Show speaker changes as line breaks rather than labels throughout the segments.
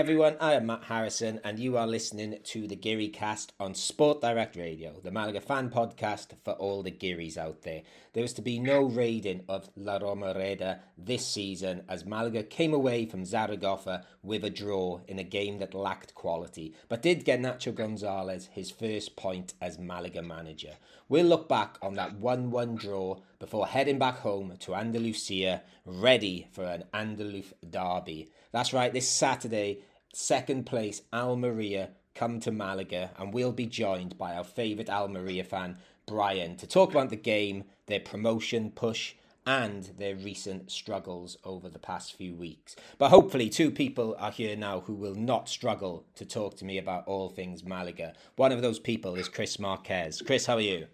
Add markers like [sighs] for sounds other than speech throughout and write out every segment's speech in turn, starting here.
everyone. I am Matt Harrison, and you are listening to the Geary Cast on Sport Direct Radio, the Malaga fan podcast for all the Gearys out there. There was to be no raiding of La Romareda this season as Malaga came away from Zaragoza with a draw in a game that lacked quality, but did get Nacho Gonzalez his first point as Malaga manager. We'll look back on that 1 1 draw before heading back home to Andalusia, ready for an Andalus derby. That's right, this Saturday, second place Almeria come to Malaga, and we'll be joined by our favourite Almeria fan, Brian, to talk about the game, their promotion push, and their recent struggles over the past few weeks. But hopefully, two people are here now who will not struggle to talk to me about all things Malaga. One of those people is Chris Marquez. Chris, how are you?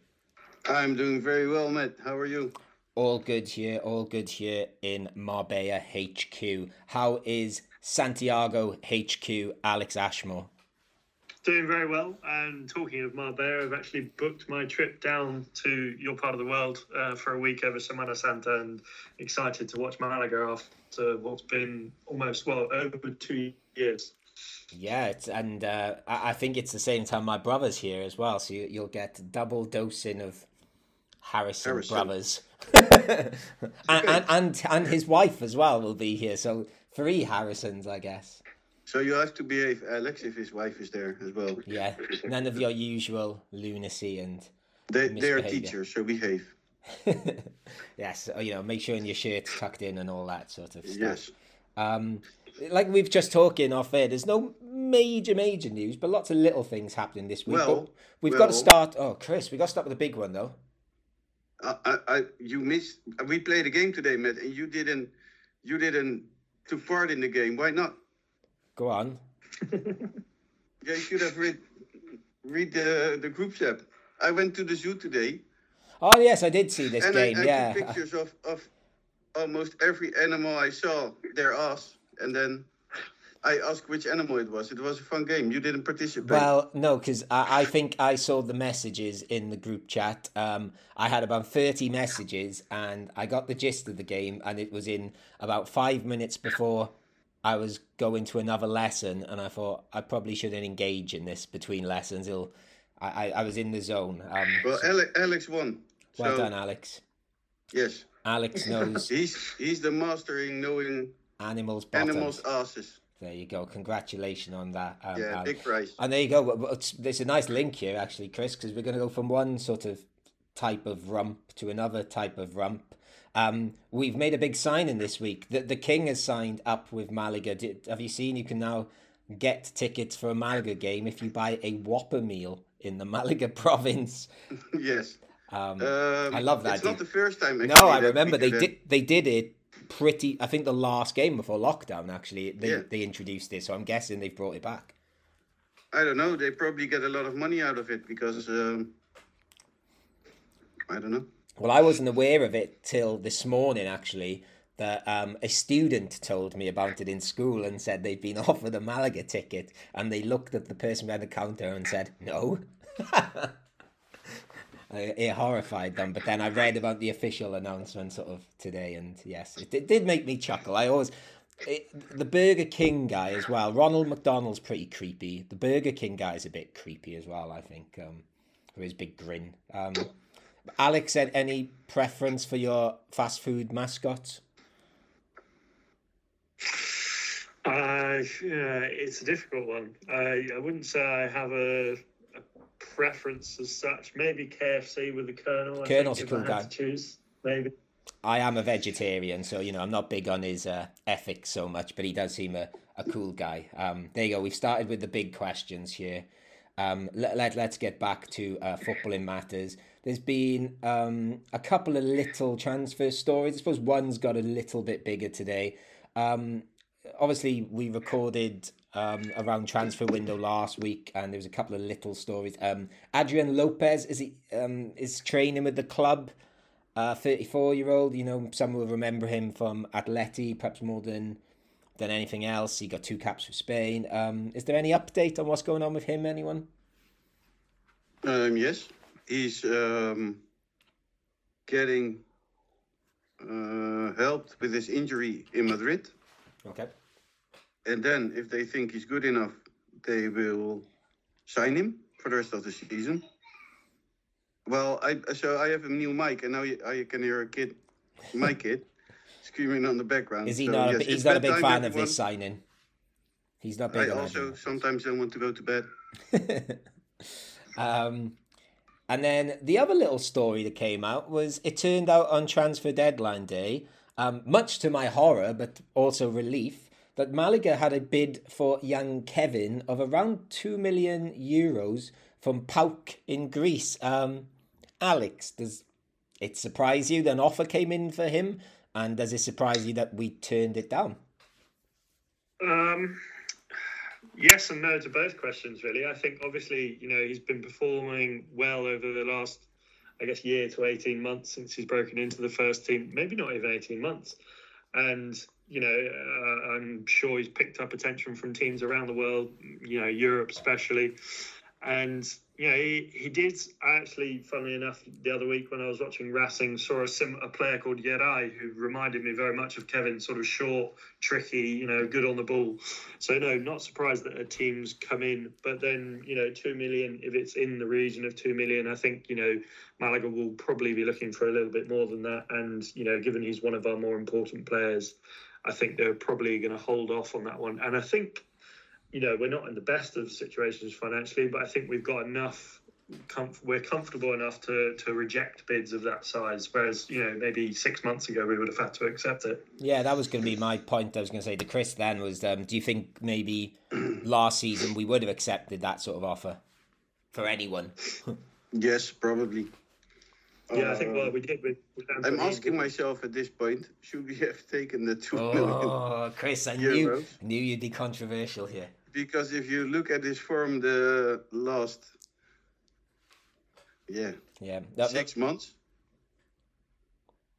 I'm doing very well, Matt. How are you?
All good here, all good here in Marbella HQ. How is Santiago HQ, Alex Ashmore?
Doing very well. And talking of Marbella, I've actually booked my trip down to your part of the world uh, for a week over Semana Santa and excited to watch Malaga after what's been almost, well, over two years.
Yeah, it's, and uh, I, I think it's the same time my brother's here as well, so you, you'll get double dosing of Harrison, Harrison. brothers, [laughs] and, and, and and his wife as well will be here. So three Harrisons, I guess.
So you have to behave, Alex, if his wife is there as well.
Yeah, none of your usual lunacy and.
They they are teachers, so behave. [laughs]
yes, you know, make sure your shirt's tucked in and all that sort of stuff.
Yes.
Um, like we've just talking off air, there's no major major news, but lots of little things happening this week.
Well,
but we've
well,
got to start. Oh, Chris, we got to start with the big one though.
I, I, you missed. We played a game today, Matt, and you didn't. You didn't took part in the game. Why not?
Go on. [laughs]
yeah, you should have read read the the group chat. I went to the zoo today.
Oh yes, I did see this
and
game.
I, I
yeah,
took pictures of of almost every animal I saw. Their ass, and then I asked which animal it was. It was a fun game. You didn't participate.
Well, no, because I, I, think I saw the messages in the group chat. Um, I had about 30 messages and I got the gist of the game, and it was in about five minutes before I was going to another lesson. And I thought I probably shouldn't engage in this between lessons. It'll, I, I, was in the zone. Um,
well, so, Alex, Alex won.
Well so, done, Alex.
Yes.
Alex knows. [laughs]
he's he's the master in knowing
animals'
bottoms. animals' asses.
There you go. Congratulations on that.
Um, yeah, big prize.
And there you go. There's a nice link here, actually, Chris, because we're going to go from one sort of type of rump to another type of rump. Um, we've made a big signing this week. The, the King has signed up with Malaga. Did, have you seen? You can now get tickets for a Malaga game if you buy a Whopper meal in the [laughs] Malaga province. [laughs]
yes.
Um, um, I love that.
It's not the first time.
no, I remember they did. They did it pretty. I think the last game before lockdown, actually, they yeah. they introduced it. So I'm guessing they've brought it back.
I don't know. They probably get a lot of money out of it because um, I don't know.
Well, I wasn't aware of it till this morning, actually. That um, a student told me about it in school and said they'd been [laughs] offered a Malaga ticket, and they looked at the person behind the counter and said, "No." [laughs] it horrified them. But then I read about the official announcement sort of today, and yes, it, it did make me chuckle. I always. It, the Burger King guy as well. Ronald McDonald's pretty creepy. The Burger King guy is a bit creepy as well. I think um, with his big grin. Um, Alex, said any preference for your fast food mascot?
Uh, yeah, it's a difficult one. I, I wouldn't say I have a preference as such. Maybe KFC with the Colonel.
Colonel's a cool guy.
choose, maybe.
I am a vegetarian, so you know I'm not big on his uh, ethics so much, but he does seem a, a cool guy. Um, there you go. We've started with the big questions here. Um, let, let, let's get back to uh, footballing matters. There's been um, a couple of little transfer stories. I suppose one's got a little bit bigger today. Um, obviously, we recorded um, around transfer window last week, and there was a couple of little stories. Um, Adrian Lopez is he um, is training with the club. Thirty-four uh, year old, you know, some will remember him from Atleti, perhaps more than than anything else. He got two caps for Spain. Um, is there any update on what's going on with him? Anyone?
Um, yes, he's um, getting uh, helped with his injury in Madrid.
Okay
and then if they think he's good enough, they will sign him for the rest of the season. Well, I so I have a new mic, and now you, I can hear a kid, my [laughs] kid, screaming on the background.
Is he
So,
not?
yes,
a, he's not a big fan of this signing. He's not big
I also
it.
sometimes don't want to go to bed. [laughs]
um, and then the other little story that came out was it turned out on transfer deadline day, um, much to my horror, but also relief, that Malaga had a bid for young Kevin of around 2 million euros from PAOK in Greece. Um, Alex, does it surprise you that an offer came in for him? And does it surprise you that we turned it down?
Um, yes and no to both questions, really. I think obviously, you know, he's been performing well over the last, I guess, year to 18 months since he's broken into the first team, maybe not even 18 months. And, you know, uh, I'm sure he's picked up attention from teams around the world, you know, Europe especially. And, you know, he, he did actually, funnily enough, the other week when I was watching Racing, saw a, sim- a player called Yerai who reminded me very much of Kevin, sort of short, tricky, you know, good on the ball. So, no, not surprised that a team's come in. But then, you know, 2 million, if it's in the region of 2 million, I think, you know, Malaga will probably be looking for a little bit more than that. And, you know, given he's one of our more important players, I think they're probably going to hold off on that one. And I think, you know, we're not in the best of situations financially, but I think we've got enough. Comf- we're comfortable enough to to reject bids of that size, whereas you know maybe six months ago we would have had to accept it.
Yeah, that was going to be my point. I was going to say to Chris then was, um, do you think maybe [clears throat] last season we would have accepted that sort of offer for anyone?
Yes, probably.
Yeah, I think
Uh,
well we did with. with
I'm asking myself at this point: Should we have taken the two million?
Oh, Chris, I knew,
Euros.
knew you'd be controversial here.
Because if you look at his form, the last, yeah,
Yeah, that,
six months,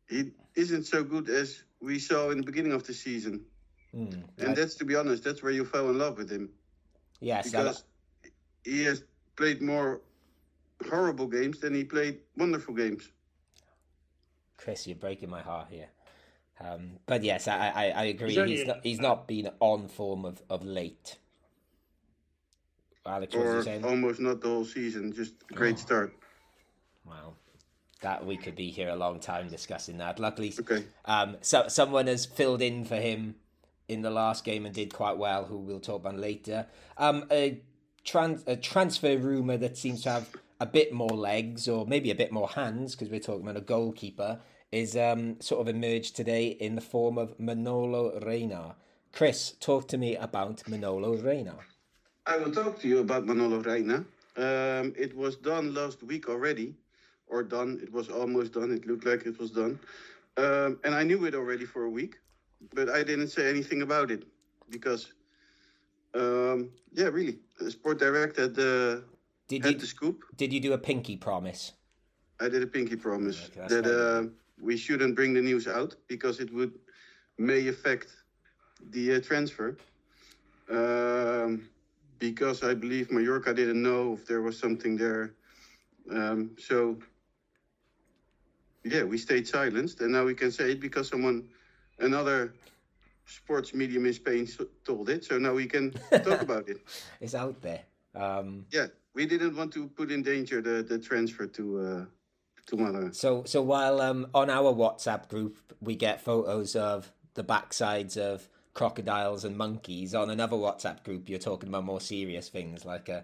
he isn't so good as we saw in the beginning of the season.
mm,
And
I-
that's to be honest, that's where you fell in love with him
yes, I-
because he has played more horrible games then he played wonderful games.
Chris, you're breaking my heart here. Um, but yes, I, I, I agree.
He's only
He's not, he's not been on form of, of late. Alex,
Or almost not the whole season, just a great
Oh.
start.
Wow, that we could be here a long time discussing that. Luckily,
Okay.
Um, so someone has filled in for him in the last game and did quite well, who we'll talk about later. Um, a, trans- a transfer rumor that seems to have a bit more legs or maybe a bit more hands because we're talking about a goalkeeper is um, sort of emerged today in the form of Manolo Reina. Chris, talk to me about Manolo Reina.
I will talk to you about Manolo Reina. Um, it was done last week already, or done. It was almost done. It looked like it was done, um, and I knew it already for a week, but I didn't say anything about it because, um, yeah, really, the sport director had the
Did
had
you
the scoop.
did you do a pinky promise?
I did a pinky promise
Okay,
that uh, we shouldn't bring the news out because it would may affect the uh, transfer. Um, because I believe Mallorca didn't know if there was something there. Um, so, yeah, we stayed silenced, and now we can say it because someone, another sports medium in Spain told it. So now we can talk [laughs] about it.
It's out there. Um,
Yeah, we didn't want to put in danger the, the transfer to uh, to Malaga.
So so while um on our WhatsApp group we get photos of the backsides of crocodiles and monkeys, on another WhatsApp group you're talking about more serious things like uh,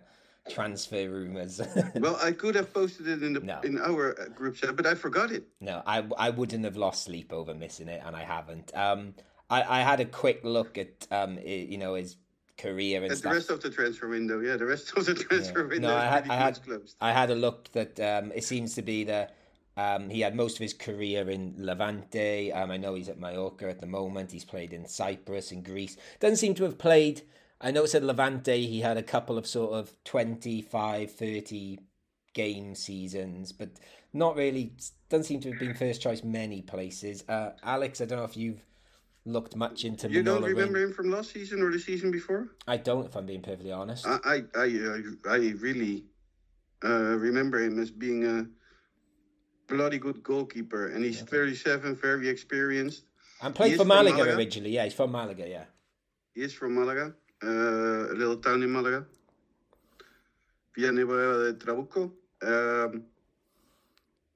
transfer rumors. [laughs]
Well, I could have posted it in the
No.
in our uh, group chat, but I forgot it.
no, I I wouldn't have lost sleep over missing it, and I haven't. Um, I I had a quick look at um i you know his career and
At the rest of the transfer window, yeah, the rest [laughs] of the transfer
Yeah.
window
No, I had- I had-
closed.
I had a look that um, it seems to be that um, he had most of his career in Levante. Um, I know he's at Mallorca at the moment. He's played in Cyprus and Greece. Doesn't seem to have played. I noticed at Levante he had a couple of sort of 25, 30 game seasons, but not really. Doesn't seem to have been first choice many places. Uh, Alex, I don't know if you've looked much into
You don't
Manolo Reina.
remember him from last season or the season before?
I don't, if I'm being perfectly honest.
I I I, I, really uh, remember him as being a bloody good goalkeeper, and he's 37, very experienced.
and played for Malaga,
Malaga?
originally. Yeah, he's from Malaga. Yeah.
He is from Malaga, uh, a little town in Malaga. Villanueva de Trabuco. Um,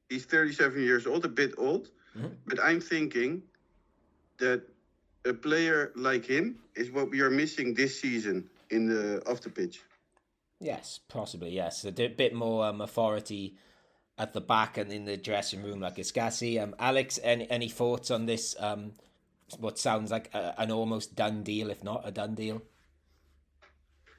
he's 37 years old, a bit old,
Mhm.
but I'm thinking that a player like him is what we are missing this season in the off the pitch.
Yes, possibly. Yes, a bit more um, authority at the back and in the dressing room, like Escassi. Um, Alex, any any thoughts on this? Um, what sounds like a, an almost done deal, if not a done deal.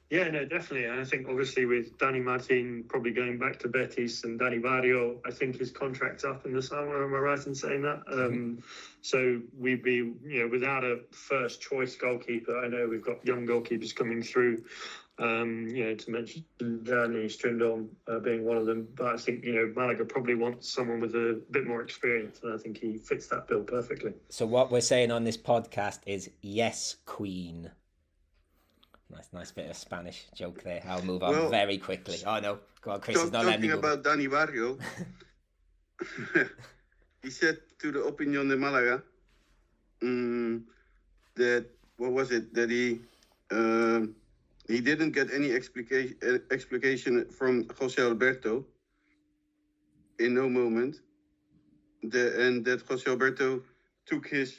Yeah, no, definitely. And I think obviously with Danny Martin probably going back to Betis and Danny Barrio, I think his contract's up in the summer. Am I right in saying that? Um, so we'd be, you know, without a first choice goalkeeper. I know we've got young goalkeepers coming through. Um, you know, to mention Danny Strindon uh, being one of them, but I think you know Malaga probably wants someone with a bit more experience, and I think he fits that bill perfectly.
So what we're saying on this podcast is yes, Queen. Nice, nice bit of Spanish joke there. I'll move on
Well,
very quickly. Oh no, go on, Chris is
Talk,
not
talking about Danny Barrio, [laughs] he said to the Opinion de Malaga um, that what was it that he um, he didn't get any explication uh, explication from Jose Alberto in no moment, the, and that Jose Alberto took his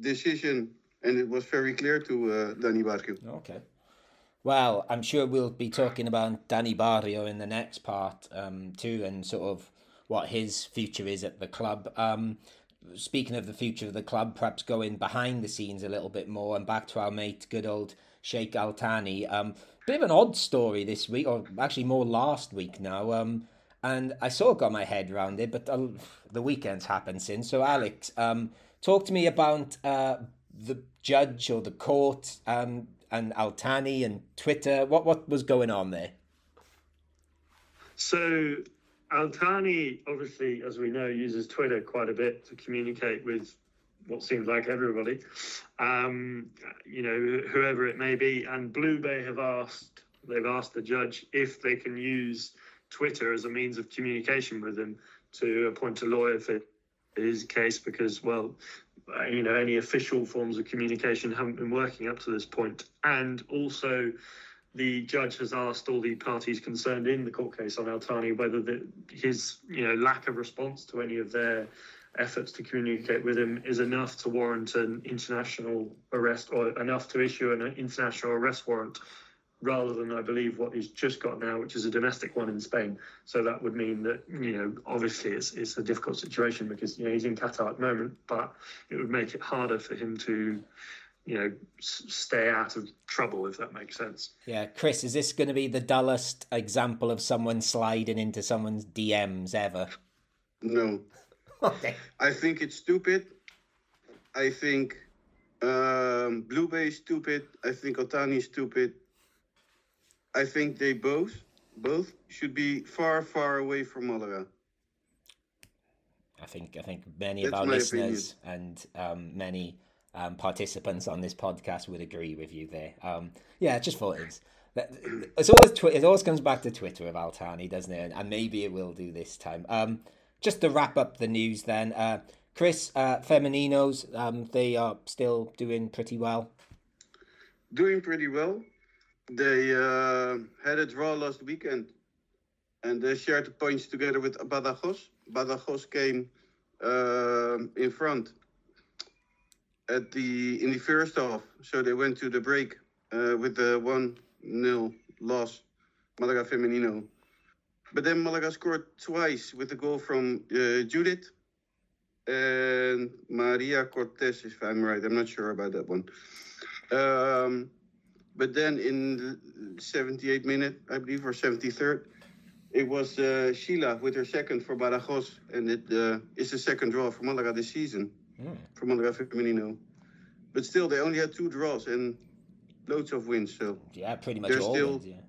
decision, and it was very clear to uh, Danny Barrio.
Okay. Well, I'm sure we'll be talking about Danny Barrio in the next part um, too, and sort of what his future is at the club. Um, speaking of the future of the club, perhaps going behind the scenes a little bit more and back to our mate, good old Sheikh Al Thani. Um, bit of an odd story this week, or actually more last week now. Um, and I sort of got my head around it, but uh, the weekend's happened since. So, Alex, um, talk to me about uh, the judge or the court um, and Al Thani and Twitter. What what was going on there?
So Al Thani, obviously, as we know, uses Twitter quite a bit to communicate with what seems like everybody, um, you know, whoever it may be. And Blue Bay have asked, they've asked the judge if they can use Twitter as a means of communication with him to appoint a lawyer for his case because, well, Uh, you know, any official forms of communication haven't been working up to this point. And also, the judge has asked all the parties concerned in the court case on Al Thani whether the, his you know lack of response to any of their efforts to communicate with him is enough to warrant an international arrest or enough to issue an international arrest warrant rather than I believe what he's just got now, which is a domestic one in Spain. So that would mean that you know obviously it's it's a difficult situation because you know he's in Qatar at the moment, but it would make it harder for him to you know s- stay out of trouble if that makes sense.
Yeah, Chris, is this going to be the dullest example of someone sliding into someone's DMs ever?
No. [laughs]
Okay.
I think it's stupid. I think um, Blue Bay is stupid. I think Otani is stupid. I think they both both should be far, far away from Malaga.
I think I think many of our listeners and um, many um, participants on this podcast would agree with you there. Um, yeah, just thought it was. It's always twi- it always comes back to Twitter of Al Thani, doesn't it? And maybe it will do this time. Um, just to wrap up the news, then, uh, Chris, uh, Femininos, um, they are still doing pretty well.
Doing pretty well. They uh, had a draw last weekend, and they shared the points together with Badajoz. Badajoz came um in front at the in the first half, so they went to the break uh, with the one 0 loss, Malaga Femenino. But then Malaga scored twice with a goal from uh, Judith and Maria Cortez, if I'm right. I'm not sure about that one. Um, but then in the 78 minute, I believe, or 73rd, it was uh, Sheila with her second for Badajoz, and it uh, is the second draw for Malaga this season
Mm.
for Malaga Femenino. But still, they only had two draws and loads of wins, so
Yeah, pretty much
They're
all
still-
wins, yeah.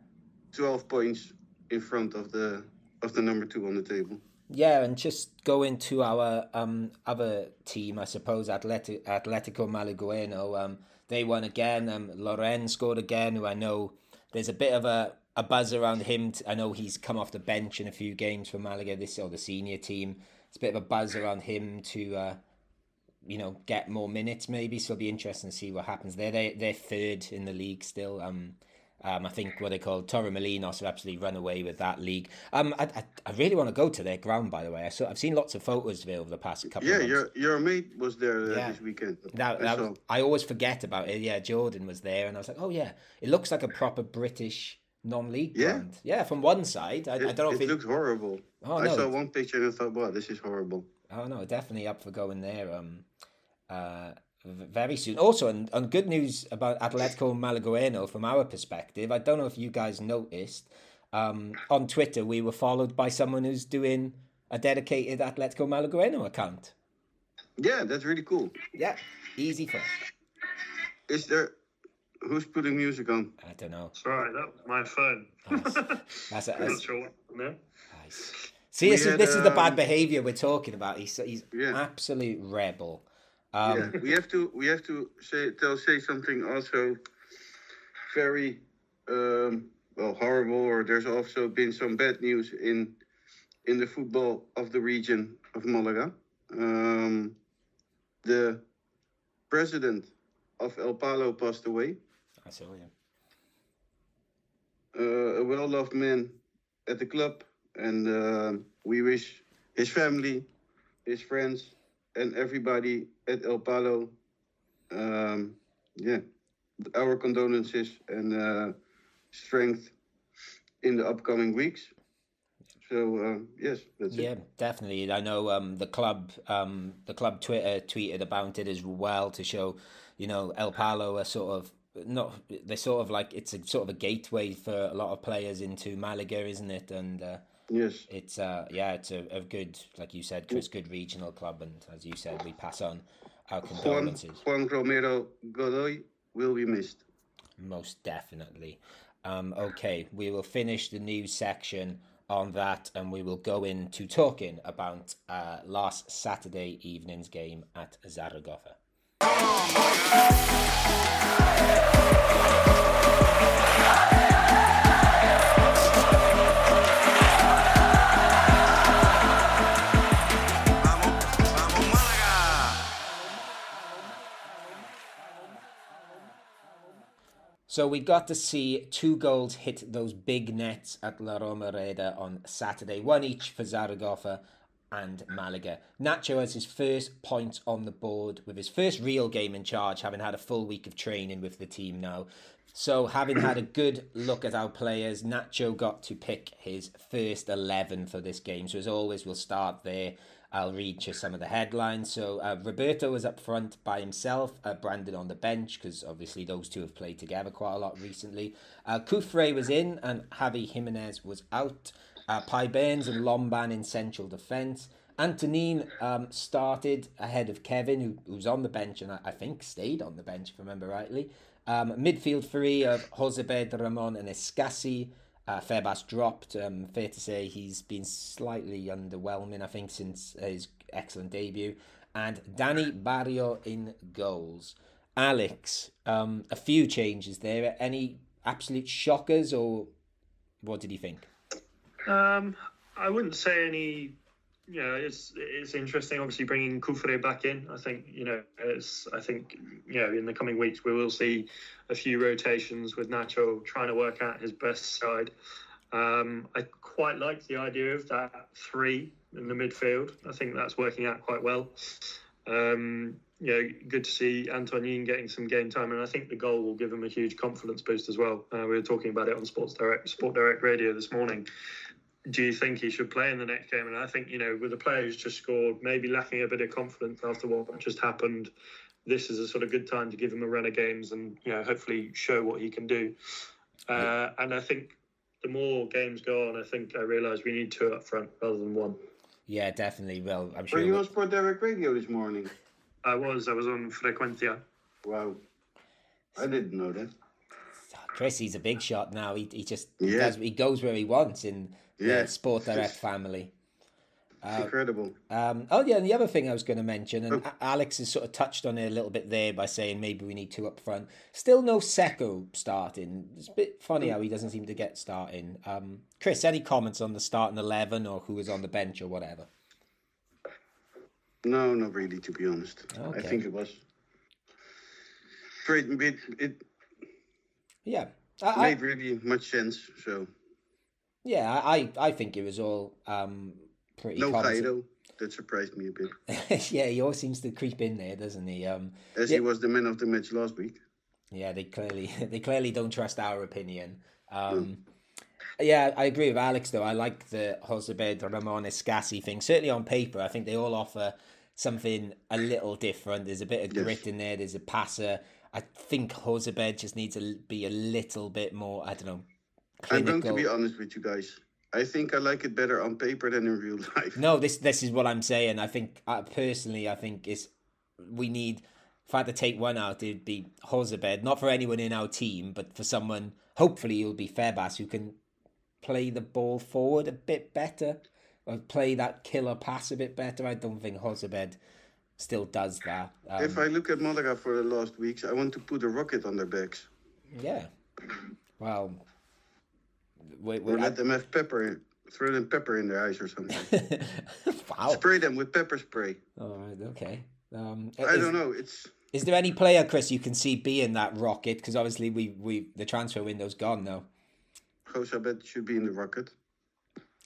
12 points in front of the of the number two on the table.
Yeah, and just going to our um, other team, I suppose, Atleti- Atletico Malagueno. Um, they won again. Um, Loren scored again, who I know there's a bit of a, a buzz around him. I know he's come off the bench in a few games for Malaga, this or the senior team. It's a bit of a buzz around him to uh, you know, get more minutes maybe. So it'll be interesting to see what happens there. They they're third in the league still. Um, um, I think what they call Torremolinos have absolutely run away with that league. Um, I, I, I really want to go to their ground, by the way. I saw, I've seen lots of photos of it over the past couple.
Yeah,
of months.
your your mate was there uh,
Yeah.
this weekend.
That,
I
that
saw.
was, I always forget about it. Yeah, Jordan was there, and I was like, oh yeah, it looks like a proper British non-league
Yeah.
ground. Yeah, from one side, I,
It,
I don't know if
it
it.
looked horrible.
Oh,
I
no.
saw one picture and I thought, wow, this is horrible.
Oh no, definitely up for going there. Um, uh, very soon. Also, on, on good news about Atletico Malagueno from our perspective. I don't know if you guys noticed. Um, on Twitter, we were followed by someone who's doing a dedicated Atletico Malagueno account.
Yeah, that's really cool.
Yeah, easy for us.
Is there who's putting music on?
I don't know.
Sorry, that was my phone.
Nice. [laughs] That's,
I'm
that's
sure what no?
nice. See, this
We
is
had,
this is the bad
um,
behaviour we're talking about. He's he's
Yeah.
absolute rebel. Um,
yeah, we have to we have to say tell say something also very um, well horrible. Or there's also been some bad news in in the football of the region of Malaga. Um, the president of El Palo passed away.
I saw you.
uh, a well-loved man at the club, and uh, we wish his family, his friends, and everybody at El Palo, um, yeah, our condolences and uh, strength in the upcoming weeks. So uh, yes, that's
Yeah,
it.
definitely. I know um, the club, um, the club Twitter tweeted about it as well to show, you know, El Palo are sort of not. They're sort of like it's a sort of a gateway for a lot of players into Malaga, isn't it? And uh,
Yes,
it's uh, yeah, it's a, a good, like you said, Chris, good regional club, and as you said, we pass on our
Juan
condolences.
Juan Romero Godoy will be missed.
Most definitely. Um, okay, we will finish the news section on that and we will go into talking about uh, last Saturday evening's game at Zaragoza. So we got to see two goals hit those big nets at La Romareda on Saturday, one each for Zaragoza and Malaga. Nacho has his first point on the board with his first real game in charge, having had a full week of training with the team now. So, having had a good look at our players, Nacho got to pick his first 11 for this game. So, as always, we'll start there. I'll read you some of the headlines. So, uh, Roberto was up front by himself, uh, Brandon on the bench, because obviously those two have played together quite a lot recently. Uh, Cufré was in, and Javi Jimenez was out. Uh, Peybernes and Lomban in central defence. Antonin um, started ahead of Kevin, who, who's on the bench and I, I think stayed on the bench, if I remember rightly. Um, midfield three of Jozabed, Ramon, and Escassi. Uh, Febas dropped. Um, fair to say he's been slightly underwhelming, I think, since his excellent debut. And Danny Barrio in goals. Alex, um, a few changes there. Any absolute shockers, or what did you think?
Um, I wouldn't say any. Know, it's it's interesting. Obviously, bringing Cufré back in. I think you know, it's. I think you know, in the coming weeks we will see a few rotations with Nacho trying to work out his best side. Um, I quite like the idea of that three in the midfield. I think that's working out quite well. Um, you know, good to see Antonin getting some game time, and I think the goal will give him a huge confidence boost as well. Uh, we were talking about it on Sports Direct, Sport Direct Radio this morning. Do you think he should play in the next game? And I think you know, with the player who's just scored, maybe lacking a bit of confidence after what just happened, this is a sort of good time to give him a run of games and you know, hopefully show what he can do. Uh, and I think the more games go on, I think I realise we need two up front rather than one.
Yeah, definitely. Well, I'm sure.
Were
sure.
you on Sport Direct Radio this morning?
I was, I was on Frecuencia.
Wow, I didn't know that.
Chris, he's a big shot now. He, he just he,
Yeah.
does, he goes where he wants in the
Yeah.
Sport Direct [laughs] family.
It's incredible.
Um, oh yeah, and the other thing I was going to mention, and A- Alex has sort of touched on it a little bit there by saying maybe we need two up front. Still no Sekou starting. It's a bit funny how he doesn't seem to get starting. Um, Chris, any comments on the starting eleven or who was on the bench or whatever?
No, not really, to be honest. I think it was very it, it
Yeah, I, I,
made really much sense. So
yeah, I, I think it was all um, pretty.
no. Kaido. That surprised me a bit, [laughs]
yeah, he always seems to creep in there, doesn't he? Um,
as
Yeah.
he was the man of the match last week.
yeah, they clearly [laughs] they clearly don't trust our opinion. Um, Yeah, I agree with Alex though. I like the Jozabed Ramon Escassi thing. Certainly on paper, I think they all offer something a little different. There's a bit of
Yes.
grit in there. There's a passer. I think Jozabed just needs to be a little bit more. I don't know.
I'm going to be honest with you guys. I think I like it better on paper than in real [laughs] life.
No, this this is what I'm saying. I think uh, personally, I think is we need. If I had to take one out, it'd be Jozabed. Not for anyone in our team, but for someone. Hopefully, it'll be Febas who can play the ball forward a bit better, or play that killer pass a bit better. I don't think Jozabed still does that. Um,
If I look at Malaga for the last weeks, I want to put a rocket on their backs
yeah. Well, we, we,
or let them have pepper, throw them pepper in their eyes or something. [laughs]
wow.
Spray them with pepper spray.
All right. Okay. Um,
I
is-
don't know. It's
Is there any player, Chris, you can see being that rocket? Because obviously we we the transfer window's gone now.
Jozabed should be in the rocket.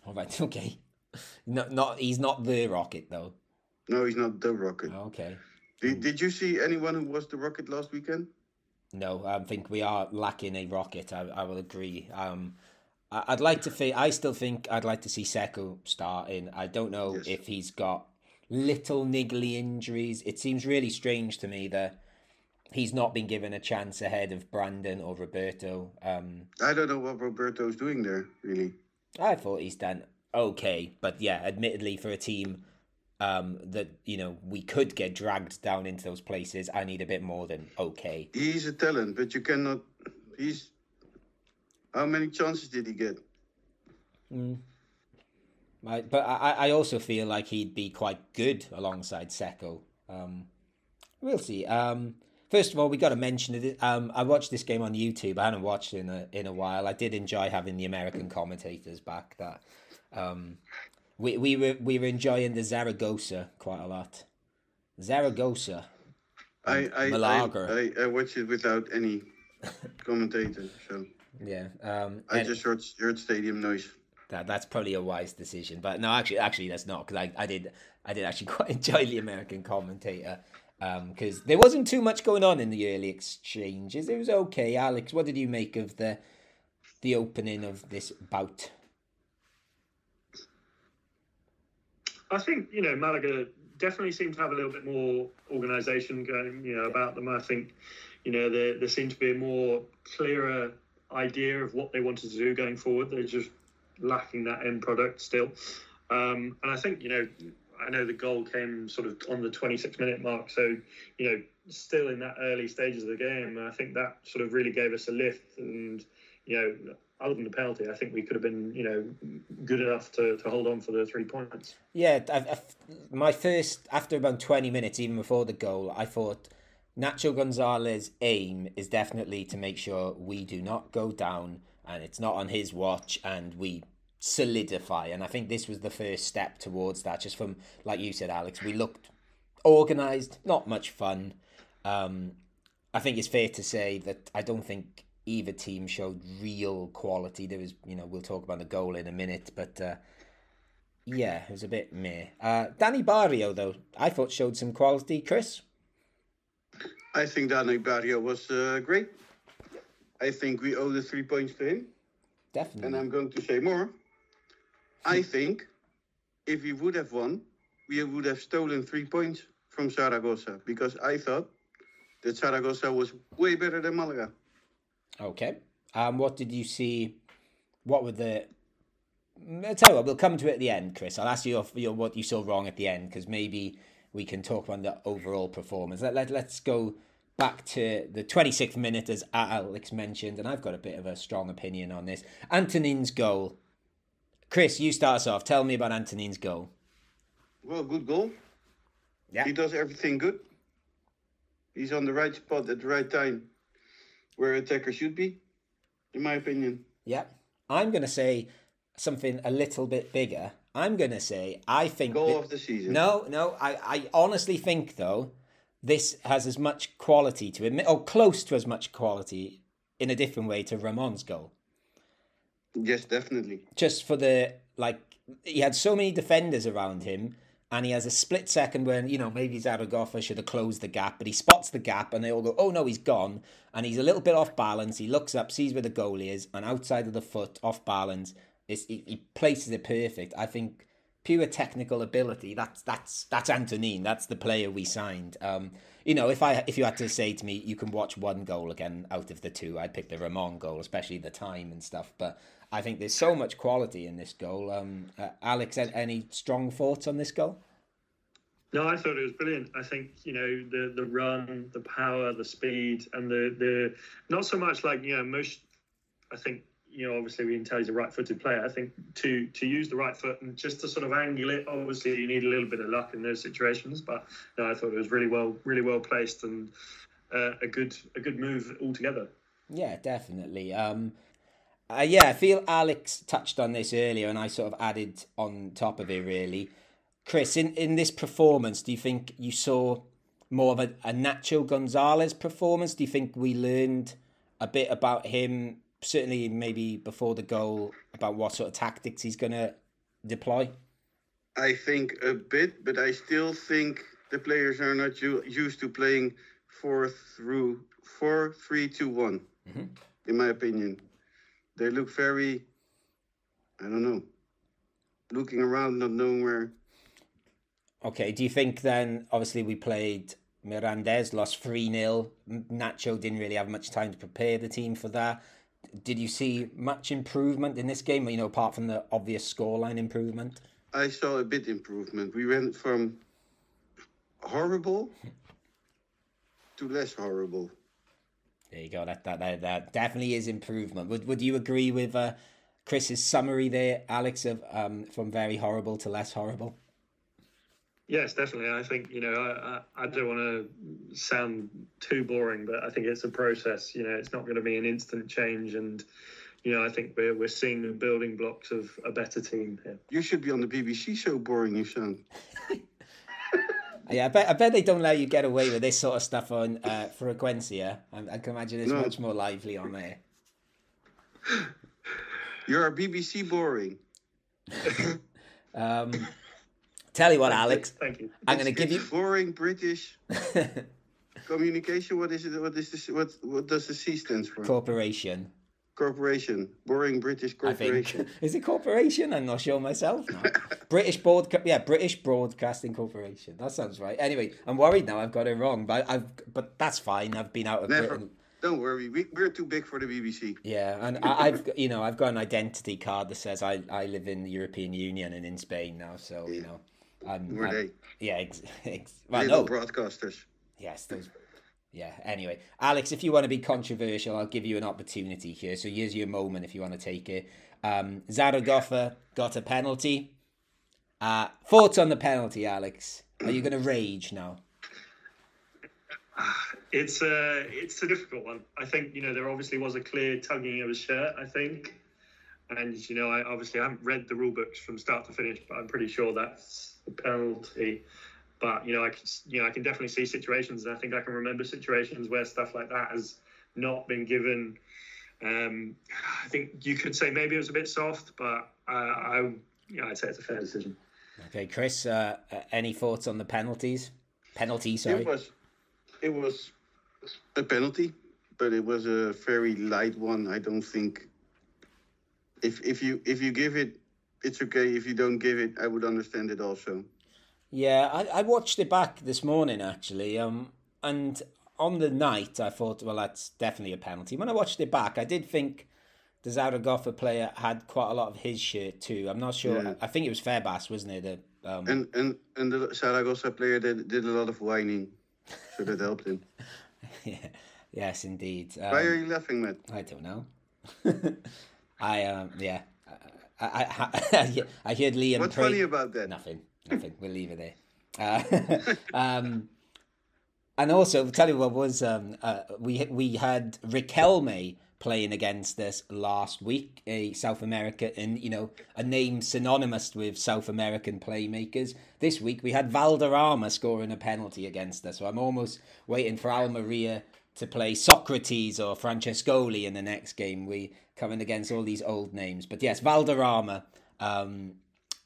All right, [laughs] okay. Not not he's not the rocket though.
No, he's not the rocket.
Okay.
Did, did you see anyone who was the rocket last weekend?
No, I think we are lacking a rocket. I, I will agree. Um, I, I'd like to think. I still think I'd like to see Sekou starting. I don't know
Yes.
if he's got little niggly injuries. It seems really strange to me that he's not been given a chance ahead of Brandon or Roberto. Um,
I don't know what Roberto's doing there, really.
I thought he's done okay, but yeah, admittedly for a team um, that you know we could get dragged down into those places, I need a bit more than okay.
He's a talent, but you cannot. He's. How many chances did he get?
I, but I, I also feel like he'd be quite good alongside Sekou. Um, we'll see. Um, first of all, we got to mention it. Um, I watched this game on YouTube. I hadn't watched it in a in a while. I did enjoy having the American commentators back. That um, we we were we were enjoying the Zaragoza quite a lot. Zaragoza.
I I,
Malaga.
I I I watched it without any commentator, so
Yeah. Um,
I just heard heard stadium noise.
that that's probably a wise decision. But no, actually, actually, that's not because I, I did I did actually [laughs] quite enjoy the American commentator because there wasn't too much going on in the early exchanges. It was okay. Alex, what did you make of the the opening of this bout?
I think you know Malaga definitely seemed to have a little bit more organisation going, you know, about them. I think you know there there seemed to be a more clearer idea of what they wanted to do going forward. They're just lacking that end product still, um, and I think you know. I know the goal came sort of on the 26 minute mark, so you know, still in that early stages of the game. I think that sort of really gave us a lift. And you know, other than the penalty, I think we could have been you know good enough to, to hold on for the three points.
Yeah, I, I, my first after about twenty minutes, even before the goal, I thought Nacho Gonzalez's aim is definitely to make sure we do not go down, and it's not on his watch, and we solidify. And I think this was the first step towards that. Just from like you said, Alex, we looked organized, not much fun. Um, I think it's fair to say that I don't think either team showed real quality. There was, you know, we'll talk about the goal in a minute, but. Uh, yeah, it was a bit meh. Uh, Danny Barrio, though, I thought showed some quality. Chris?
I think Dani Barrio was uh, great. I think we owe the three points to him,
Definitely.
and I'm going to say more. I [laughs] think if we would have won, we would have stolen three points from Zaragoza because I thought that Zaragoza was way better than Malaga.
Okay. Um, what did you see? What were the. I'll tell you what, we'll come to it at the end, Chris. I'll ask you your, your, what you saw wrong at the end because maybe we can talk about the overall performance. Let, let, let's go back to the 26th minute, as Alex mentioned, and I've got a bit of a strong opinion on this. Antonin's goal. Chris, you start us off. Tell me about Antonin's goal.
Well, good goal.
Yeah.
He does everything good. He's on the right spot at the right time where attacker should be, in my opinion.
Yeah. I'm going to say something a little bit bigger. I'm going to say I think
Goal
that-
of the season.
No, no, I, I honestly think though this has as much quality to it, or close to as much quality, in a different way to Ramon's goal.
Yes, definitely.
Just for the like, he had so many defenders around him, and he has a split second when you know maybe Zaragoza should have closed the gap, but he spots the gap, and they all go, "Oh no, he's gone," and he's a little bit off balance. He looks up, sees where the goalie is, and outside of the foot, off balance, he, he places it perfect. I think pure technical ability. That's that's that's Antonin. That's the player we signed. Um, you know, if I if you had to say to me, you can watch one goal again out of the two, I'd pick the Ramon goal, especially the time and stuff. But I think there's so much quality in this goal. Um, uh, Alex, any strong thoughts on this goal?
No, I thought it was brilliant. I think you know the the run, the power, the speed, and the the not so much like you know most. I think you know obviously we can tell he's a right-footed player. I think to to use the right foot and just to sort of angle it. Obviously, you need a little bit of luck in those situations, but no, I thought it was really well really well placed and uh, a good a good move altogether.
Yeah, definitely. Um, uh, yeah, I feel Alex touched on this earlier, and I sort of added on top of it. Really, Chris, in in this performance, do you think you saw more of a, a Nacho Gonzalez performance? Do you think we learned a bit about him? Certainly, maybe before the goal, about what sort of tactics he's going to deploy.
I think a bit, but I still think the players are not u- used to playing four through four, three, two, one.
Mhm.
In my opinion, they look very. I don't know. Looking around, not knowing where.
Okay, do you think then, obviously, we played Mirandes, lost 3 0. Nacho didn't really have much time to prepare the team for that. Did you see much improvement in this game, you know, apart from the obvious scoreline improvement?
I saw a bit improvement. We went from horrible to less horrible.
There you go. That that that, that definitely is improvement. Would Would you agree with uh, Chris's summary there, Alex, of um, from very horrible to less horrible?
Yes, definitely. I think you know I, I, I don't want to sound too boring, but I think it's a process. You know, it's not going to be an instant change, and you know I think we're we're seeing the building blocks of a better team here.
You should be on the BBC show, boring you sound. [laughs]
Yeah, I bet I bet they don't let you get away with this sort of stuff on uh, Frecuencia. I, I can imagine it's
No.
much more lively on there.
You're a BBC boring. [laughs]
Um, tell you what, Alex,
Thank you.
I'm going to give you.
boring British [laughs] communication. What is it? What is this? What what does the C stands for?
corporation.
Corporation. Boring British
I
corporation. [laughs]
is it corporation? I'm not sure myself. No. [laughs] British broadcast, yeah, British Broadcasting Corporation. That sounds right. Anyway, I'm worried now. I've got it wrong, but I've but that's fine. I've been out of
Never.
Britain.
Don't worry. We, we're too big for the BBC.
Yeah, and I, I've you know I've got an identity card that says I, I live in the European Union and in Spain now. So you know, I'm,
Were
I'm-
they
yeah, ex, [laughs] ex, well,
little
no,
broadcasters?
Yes, those. Yeah. Anyway, Alex, if you want to be controversial, I'll give you an opportunity here. So here's your moment if you want to take it. Um, Zaragoza got a penalty. Uh, thoughts on the penalty, Alex? Are you going to [clears throat] rage now? [sighs]
It's a it's a difficult one. I think you know there obviously was a clear tugging of his shirt. I think, and you know I obviously haven't read the rule books from start to finish, but I'm pretty sure that's the penalty. But you know I can you know I can definitely see situations, and I think I can remember situations where stuff like that has not been given. Um, I think you could say maybe it was a bit soft, but uh, I yeah I'd say it's a fair decision.
Okay, Chris. Uh, uh, any thoughts on the penalties? Penalty, sorry.
It was, it was a penalty, but it was a very light one. I don't think. If if you if you give it, it's okay. If you don't give it, I would understand it also.
Yeah, I, I watched it back this morning actually. Um, and on the night, I thought, well, that's definitely a penalty. When I watched it back, I did think the Zaragoza player had quite a lot of his shirt too. I'm not sure.
Yeah.
I think it was Febas, wasn't it? The, um,
And and and the Zaragoza player did did a lot of whining, so that helped him. [laughs]
yeah, yes, indeed.
Why are
Um,
you laughing, Matt?
I don't know. [laughs] I um, yeah. I I, [laughs] I, I heard Liam.
What's
pray-
funny about that?
Nothing. Nothing. we'll leave it there. Uh, [laughs] um, and also, tell you what was um, uh, we we had Riquelme playing against us last week, a South America and you know a name synonymous with South American playmakers. This week we had Valderrama scoring a penalty against us, so I'm almost waiting for Almeria to play Socrates or Francescoli in the next game. We coming against all these old names, but yes, Valderrama. Um,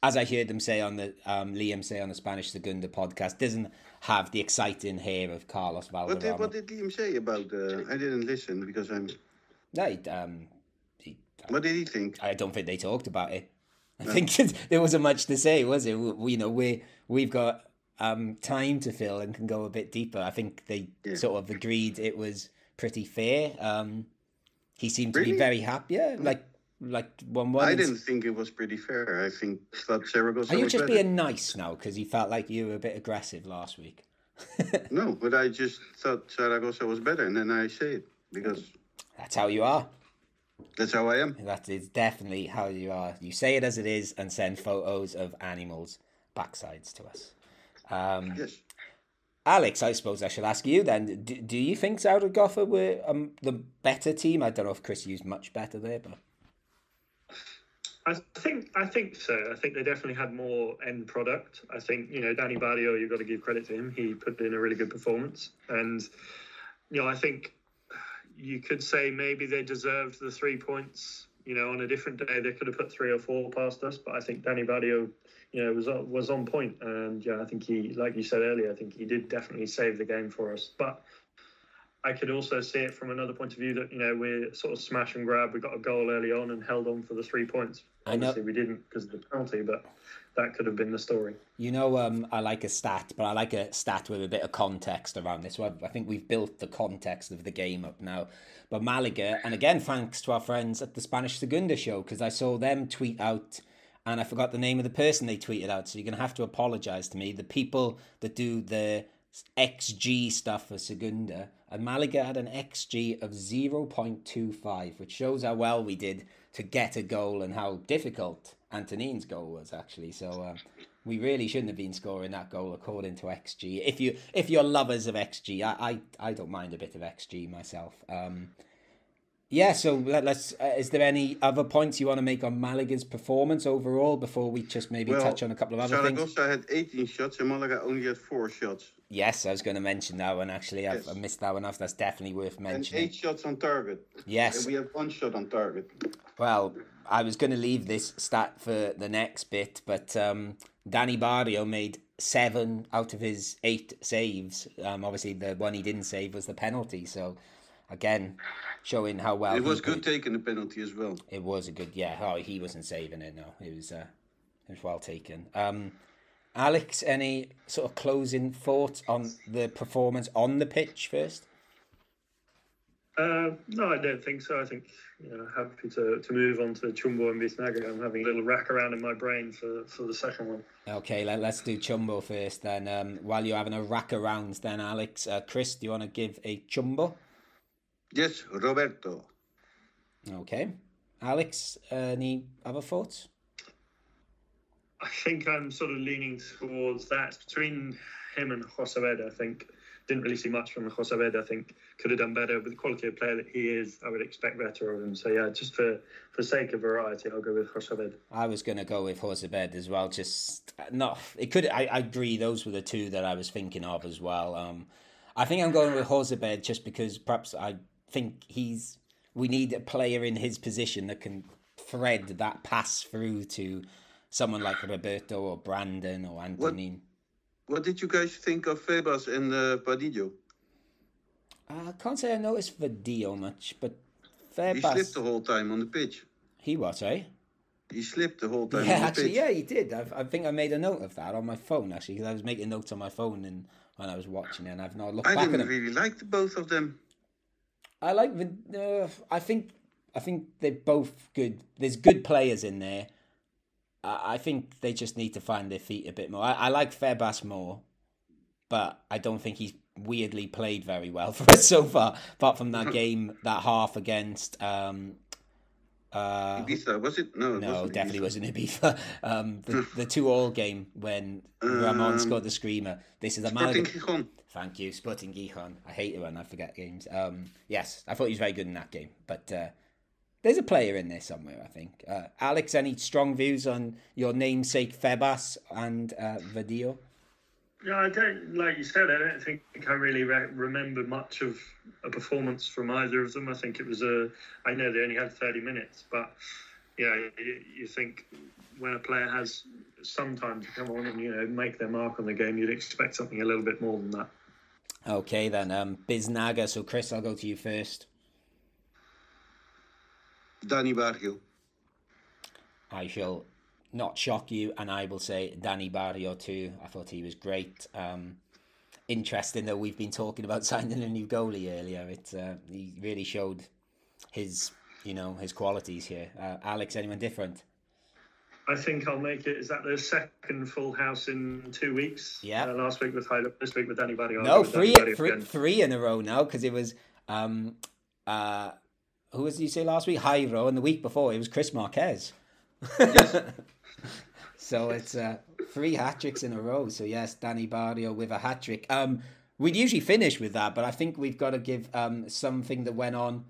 as I heard them say on the um, Liam say on the Spanish Segunda podcast, doesn't have the exciting hair of Carlos
What did,
Valderrama.
what did Liam say about? Uh, I didn't listen because I'm.
No, he, um, he,
What did he think?
I don't think they talked about it. I think [laughs] there wasn't much to say, was it? We, you know, we we've got um, time to fill and can go a bit deeper. I think they
Yeah.
sort of agreed it was pretty fair. Um, he seemed to be very happy. Yeah, like like one one.
I didn't think it was pretty fair. I think thought Saragossa
Are you just
better.
being nice now because you felt like you were a bit aggressive last week? [laughs]
No, but I just thought Saragossa was better, and then I say it because
That's how you are.
that's how I am.
That is definitely how you are. You say it as it is and send photos of animals' backsides to us. Um,
Yes.
Alex, I suppose I should ask you then. Do, do you think Zaragoza were um, the better team? I don't know if Chris used much better there, but
I think I think so. I think they definitely had more end product. I think you know Danny Barrio, you've got to give credit to him. He put in a really good performance, and you know I think you could say maybe they deserved the three points. You know, on a different day they could have put three or four past us, but I think Danny Barrio, know, was on- was on point, and yeah, I think he, like you said earlier, I think he did definitely save the game for us. But I could also see it from another point of view that you know we're sort of smash and grab. We got a goal early on and held on for the three points.
I know-
Obviously, we didn't because of the penalty, but that could have been the story.
you know, um, I like a stat, but I like a stat with a bit of context around this. So I, I think we've built the context of the game up now. But Malaga, and again, thanks to our friends at the Spanish Segunda show, because I saw them tweet out, and I forgot the name of the person they tweeted out. So you're going to have to apologize to me. The people that do the XG stuff for Segunda, and Malaga had an XG of 0.25, which shows how well we did to get a goal and how difficult Antonin's goal was actually. So uh, we really shouldn't have been scoring that goal according to XG. If you if you're lovers of XG, I I, I don't mind a bit of XG myself. Um, yeah, so let, us Uh, is there any other points you want to make on Malaga's performance overall before we just maybe
Well,
touch on a couple of other things?
Saragossa had 18 shots, and Malaga only had four shots,
Yes, I was going to mention that one. Actually, I've
Yes.
I missed that one off. That's definitely worth mentioning.
and eight shots on target.
Yes.
And we have one shot on target.
Well, I was going to leave this stat for the next bit, but um, Danny Barrio made seven out of his eight saves. Um, obviously, the one he didn't save was the penalty. So, again, showing how well
it was good
played.
taking the penalty as well.
It was a good, yeah. Oh, he wasn't saving it. No, it was. Uh, it was well taken. Um, Alex, any sort of closing thoughts on the performance on the pitch first?
Uh, no, I don't think so. I think you know, happy to, to move on to Chumbo and Biznaga. I'm having a little rack around in my brain for, for the second one.
Okay, let, let's do Chumbo first then. Um, while you're having a rack around, then Alex, uh, Chris, do you want to give a Chumbo?
Yes, Roberto.
Okay, Alex, any other thoughts?
I think I'm sort of leaning towards that between him and Jozabed. I think didn't really see much from Jozabed. I think could have done better with the quality of player that he is. I would expect better of him. So yeah, just for for sake of variety, I'll go with Jozabed.
I was gonna go with Jozabed as well. Just uh, not. It could. I, I agree. Those were the two that I was thinking of as well. Um, I think I'm going with Jozabed just because perhaps I think he's. We need a player in his position that can thread that pass through to someone like Roberto or Brandon or Antonin.
What did you guys think of Febas and uh, Vadillo?
Uh, I can't say I noticed Vadillo much, but
He slipped the whole time on the pitch.
He was, eh?
He slipped the whole time
Yeah,
on the
actually,
pitch.
yeah, he did. I, I think I made a note of that on my phone actually because I was making notes on my phone and when I was watching it, and I've not looked
I
back at
didn't really like the both of them.
I like the. Uh, I think I think they're both good. There's good players in there. I, I think they just need to find their feet a bit more. I, I like Febas more, but I don't think he's weirdly played very well [laughs] for us so far. Apart from that [laughs] game, that half against um, Uh,
Ibiza, was it? No, it
no,
wasn't
definitely
Ibiza.
wasn't Ibiza. [laughs] Um, the, the two all game when Ramon
Um,
scored the screamer. This is a
Sporting
Malaga.
Gijon.
Thank you, Sporting Gijon. I hate it when I forget games. Um, yes, I thought he was very good in that game, but uh, there's a player in there somewhere. I think. Uh, Alex, any strong views on your namesake Febas and uh, Vadillo?
Yeah, I don't like you said. I don't think I really re- remember much of a performance from either of them. I think it was a. I know they only had thirty minutes, but yeah, you, you think when a player has some time to come on and you know make their mark on the game, you'd expect something a little bit more than that.
Okay, then um, Biznaga. So Chris, I'll go to you first.
Danny Barrio.
I shall not shock you, and I will say Danny Barrio too. I thought he was great. Um, interesting that we've been talking about [laughs] signing a new goalie earlier. It uh, he really showed his you know his qualities here. Uh, Alex, anyone different?
I think I'll make it. Is that the second full house in two weeks?
Yeah.
Uh, last week with Jairo, this week with Danny Barrio.
No,
go with Danny
three, three, three in a row now because it was um, uh, who was you say last week? Jairo, and the week before it was Chris Marquez. [laughs] so it's uh, three hat tricks in a row. So yes, Danny Barrio with a hat trick. Um, we'd usually finish with that, but I think we've got to give um, something that went on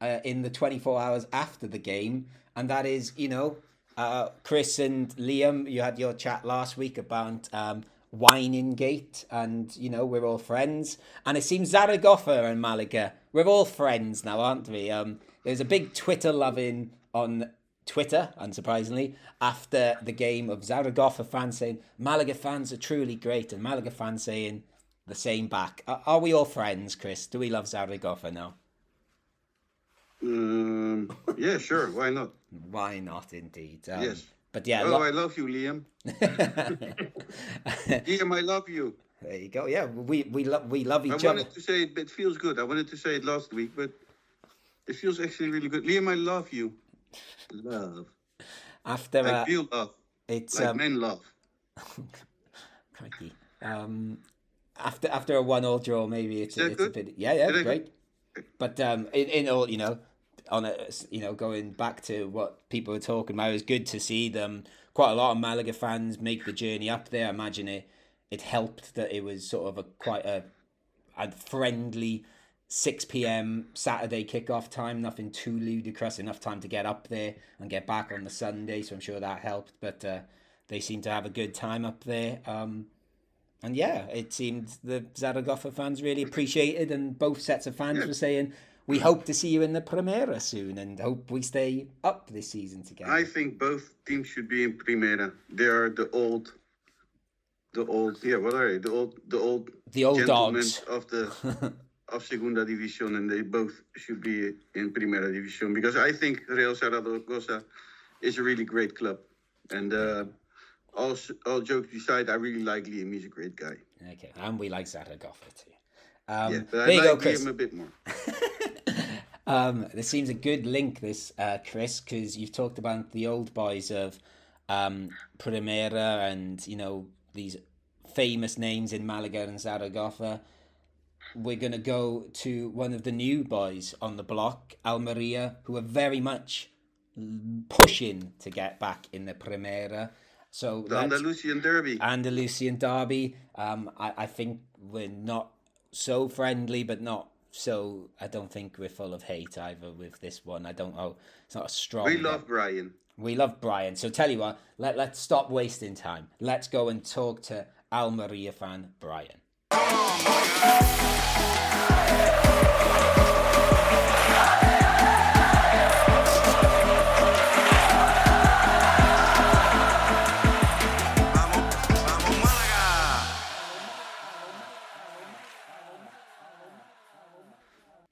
uh, in the 24 hours after the game, and that is, you know, uh, Chris and Liam, you had your chat last week about um, Whining Gate, and you know we're all friends. And it seems Zaragoza and Malaga, we're all friends now, aren't we? Um, there's a big Twitter loving on Twitter, unsurprisingly, after the game of Zaragoza fans saying Malaga fans are truly great, and Malaga fans saying the same back. Are, are we all friends, Chris? Do we love Zaragoza now?
Um, yeah, sure. Why not? [laughs]
Why not, indeed? Um,
Yes.
But yeah,
Oh,
lo-
I love you, Liam. [laughs] [laughs] Liam, I love you.
there you go. Yeah, we we love we love
I
each other.
I wanted to say it, but it feels good. I wanted to say it last week, but it feels actually really good. Liam, I love you. Love.
After
I
uh,
feel love.
it's
Like
um,
men love.
crikey. um after after a one all draw, maybe it's,
that
it's a bit yeah yeah great. But um, in, in all you know, on a you know going back to what people were talking about, it was good to see them. Quite a lot of Malaga fans make the journey up there. I imagine it it helped that it was sort of a quite a a friendly 6 p.m. Saturday kickoff time. Nothing too ludicrous. Enough time to get up there and get back on the Sunday. So I'm sure that helped. But uh, they seemed to have a good time up there. Um, and yeah, it seemed the Zaragoza fans really appreciated, and both sets of fans were saying, "We hope to see you in the Primera soon, and hope we stay up this season together."
I think both teams should be in Primera. They are the old, the old. Yeah, what are they? The old, the old
the old dogs.
of the [laughs] of Segunda División, and they both should be in Primera División because I think Real Zaragoza is a really great club. And uh, all all jokes aside, I really like Liam. He's a great guy.
Okay, and we like Zaragoza too. Um,
yeah, but
there
I
you
like
go, Chris.
Liam a bit more. [laughs]
Um, this seems a good link, this uh, Chris, because you've talked about the old boys of um, Primera and you know these famous names in Malaga and Zaragoza. We're gonna go to one of the new boys on the block, Almeria, who are very much pushing to get back in the Primera. So
The Andalusian Derby.
Andalusian derby. Um, I, I think we're not so friendly, but not so. I don't think we're full of hate either with this one. I don't know. It's not a strong.
we love Brian.
We love Brian. So tell you what, let let's stop wasting time. Let's go and talk to Almeria fan Brian.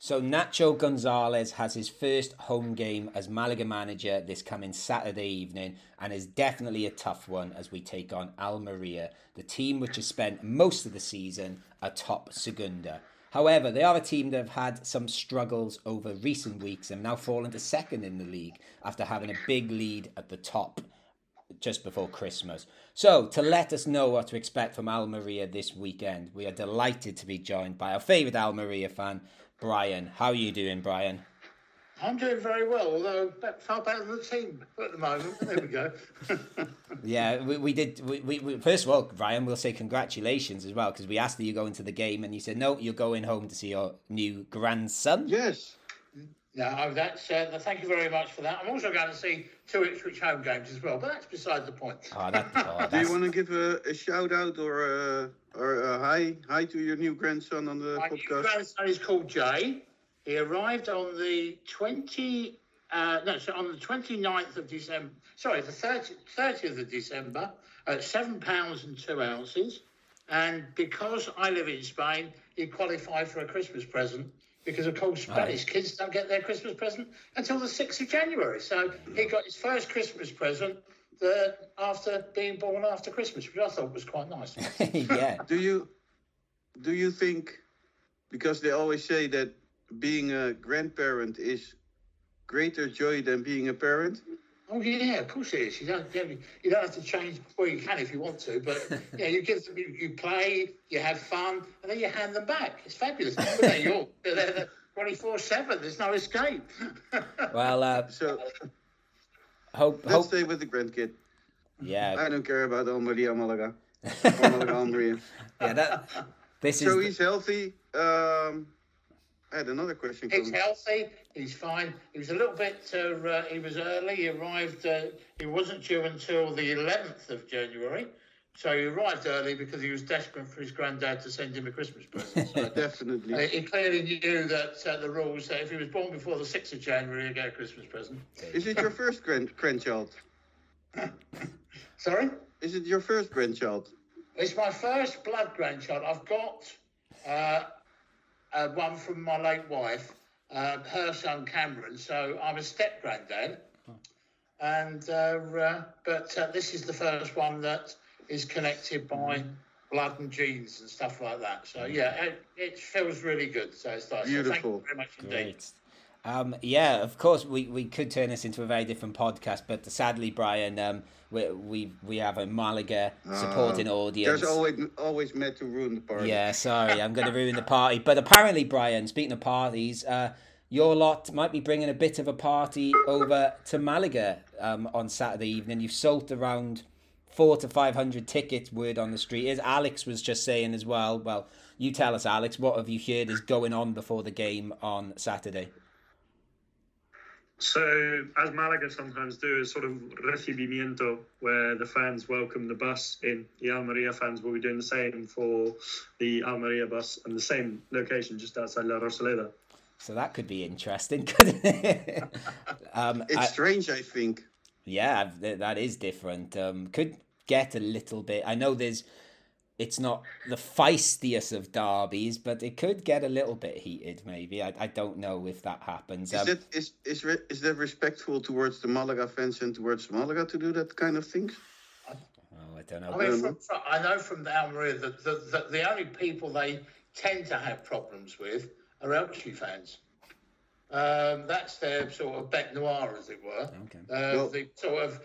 So Nacho Gonzalez has his first home game as Malaga manager this coming Saturday evening and is definitely a tough one as we take on Almeria, the team which has spent most of the season atop Segunda. However, they are a team that have had some struggles over recent weeks and now fallen to second in the league after having a big lead at the top just before Christmas. So, to let us know what to expect from Almeria this weekend, we are delighted to be joined by our favourite Almeria fan, Brian. How are you doing, Brian?
I'm doing very well, although far better than the team at the moment. There we go. [laughs]
yeah, we, we did. We, we, we, first of all, Brian, we'll say congratulations as well because we asked you go into the game and you said no, you're going home to see your new grandson.
Yes.
No, that's uh, thank you very much for that. I'm also going to see two Ipswich home games as well, but that's beside the point.
Oh, that, oh, [laughs]
Do you want to give a, a shout out or a, or a hi hi to your new grandson on the
My
podcast?
new grandson is called Jay. He arrived on the 20, uh, no, so on the 29th of December, sorry, the 30, 30th of December at seven pounds and two ounces. And because I live in Spain, he qualified for a Christmas present because, of course, Spanish kids don't get their Christmas present until the 6th of January. So he got his first Christmas present uh, after being born after Christmas, which I thought was quite nice. [laughs]
yeah.
Do you do you think because they always say that being a grandparent is greater joy than being a parent?
Oh yeah, of course it is. You don't, you don't have to change. Well, you can if you want to, but [laughs] yeah, you give them, you, you play, you have fun, and then you hand them back. It's fabulous. [laughs] they're yours. They're twenty four seven. There's no escape. [laughs]
well, uh,
so
hope
let's
hope.
stay with the grandkid.
Yeah.
I don't care about Almeria Malaga. Malaga Almeria.
yeah, that. This
So
is.
he's healthy. Um, I had another question.
He's
coming.
healthy. He's fine. He was a little bit. Uh, uh, he was early. He arrived. Uh, he wasn't due until the 11th of January. So he arrived early because he was desperate for his granddad to send him a Christmas present. [laughs] So
Definitely.
uh, he clearly knew that uh, the rules that if he was born before the 6th of January, he'd get a Christmas present.
Is it your first grand grandchild? [laughs]
Sorry?
Is it your first grandchild?
It's my first blood grandchild. I've got uh, uh, one from my late wife, uh, her son Cameron. So I'm a step granddad, and uh, uh, but uh, this is the first one that is connected by blood and genes and stuff like that. So yeah, it, it feels really good. So it's nice. So thank you very much indeed.
Great. Um, yeah, of course, we, we could turn this into a very different podcast, but sadly, Brian, um, we, we we have a Malaga supporting audience.
There's always always meant to ruin the party.
Yeah, sorry, I'm going to ruin the [laughs] party. But apparently, Brian, speaking of parties, uh, your lot might be bringing a bit of a party over to Malaga um, on Saturday evening. You've sold around four to five hundred tickets. Word on the street is Alex was just saying as well. Well, you tell us, Alex, what have you heard is going on before the game on Saturday?
So, as Malaga sometimes do, is sort of recibimiento, where the fans welcome the bus in. The Almeria fans will be doing the same for the Almeria bus and the same location just outside La Rosaleda.
So that could be interesting, [laughs] couldn't it? um,
It's
I-
strange, I think.
Yeah, that is different. Um, could get a little bit. I know there's, it's not the feistiest of derbies, but it could get a little bit heated. Maybe I, I don't know if that happens.
Is
Um,
that is is re- is that respectful towards the Malaga fans and towards Malaga to do that kind of things?
oh, I don't know.
I mean, from, from, I know from the Almeria that the, the, the only people they tend to have problems with are Elche fans. Um, that's their sort of bête noir, as it were.
Okay.
Uh,
Well-
the sort of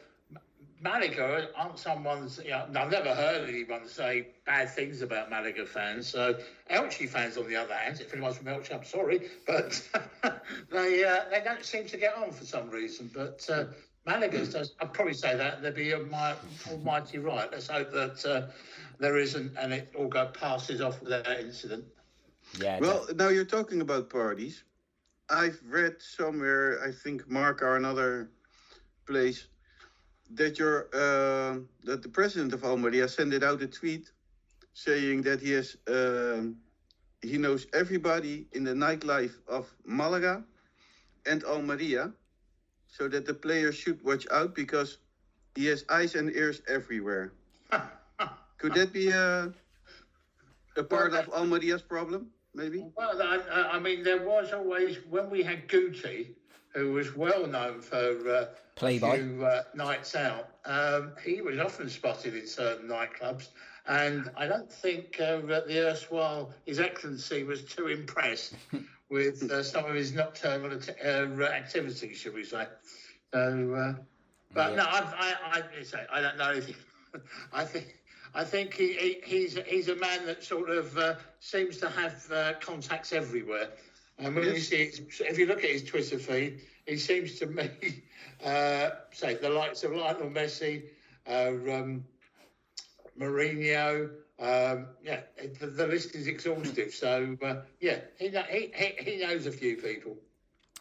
Malaga aren't someone's. You know, I've never heard anyone say bad things about Malaga fans. So Elche fans, on the other hand, if anyone's from Elche, I'm sorry, but [laughs] they uh, they don't seem to get on for some reason. But uh, Malaga's does. I'd probably say that they'd be my almighty right. Let's hope that uh, there isn't, and it all go passes off without incident.
Yeah.
Well, now you're talking about parties. I've read somewhere, I think Marca or another place, that your uh, that the president of Almeria sent out a tweet saying that he has um, he knows everybody in the nightlife of Malaga and Almeria, so that the players should watch out because he has eyes and ears everywhere. [laughs] Could that be a a part of Almeria's problem? Maybe.
Well, I, I- I mean, there was always when we had Gucci, who was well known for uh,
Playboy.
a few uh, nights out. Um, he was often spotted in certain nightclubs, and I don't think uh, that the erstwhile His Excellency was too impressed [laughs] with uh, some of his nocturnal uh, activities, shall we say? So, uh, but
Yeah.
no, I, I, I, I don't know anything. [laughs] I think. I think he, he, he's he's a man that sort of uh, seems to have uh, contacts everywhere, And when you see, if you look at his Twitter feed, he seems to me, [laughs] uh, say the likes of Lionel Messi, uh, um, Mourinho. Um, yeah, the, the list is exhaustive. So uh, yeah, he, he he he knows a few people.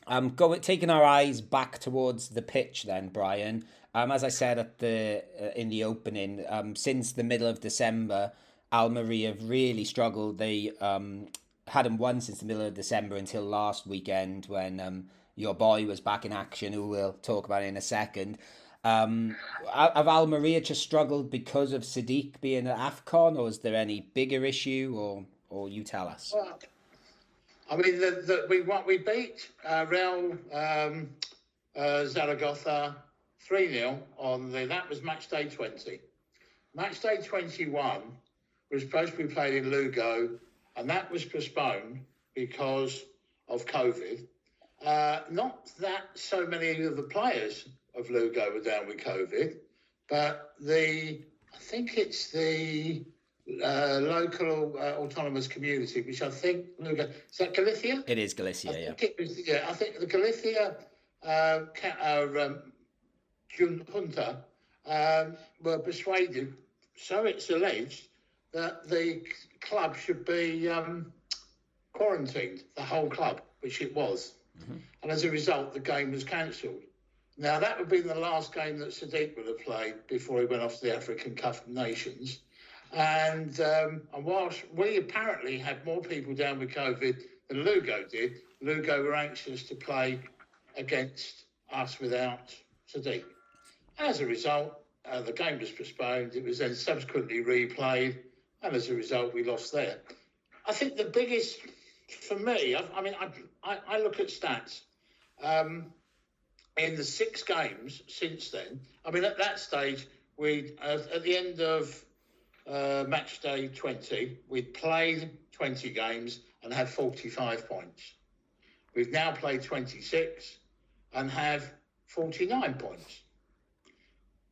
Um, go taking our eyes back towards the pitch then, Brian. Um, as I said at the uh, in the opening, um, since the middle of December, Almeria have really struggled. They um hadn't won since the middle of December until last weekend when um your boy was back in action, who we'll talk about in a second. Um, have Almeria just struggled because of Sadiq being at Afcon, or is there any bigger issue, or or you tell us?
Well, I mean, the, the, we what we beat uh, Real um, uh, Zaragoza three 0 on the that was match day twenty. Match day twenty one was supposed to be played in Lugo, and that was postponed because of COVID. Uh, not that so many of the players of Lugo were down with COVID, but the I think it's the uh, local uh, autonomous community, which I think Lugo is that Galicia.
It is Galicia,
I
yeah.
was, yeah, I think the Galicia uh, uh, um, junta um, were persuaded, so it's alleged, that the club should be um, quarantined, the whole club, which it was. And as a result, the game was cancelled. Now, that would be the last game that Sadiq would have played before he went off to the African Cup of Nations. And, um, and whilst we apparently had more people down with COVID than Lugo did, Lugo were anxious to play against us without Sadiq. As a result, uh, the game was postponed. It was then subsequently replayed, and as a result, we lost there. I think the biggest for me, I, I mean, I, I, I look at stats. Um, in the six games since then, I mean, at that stage, we uh, at the end of uh, match day 20, we'd played 20 games and had 45 points. We've now played 26 and have 49 points.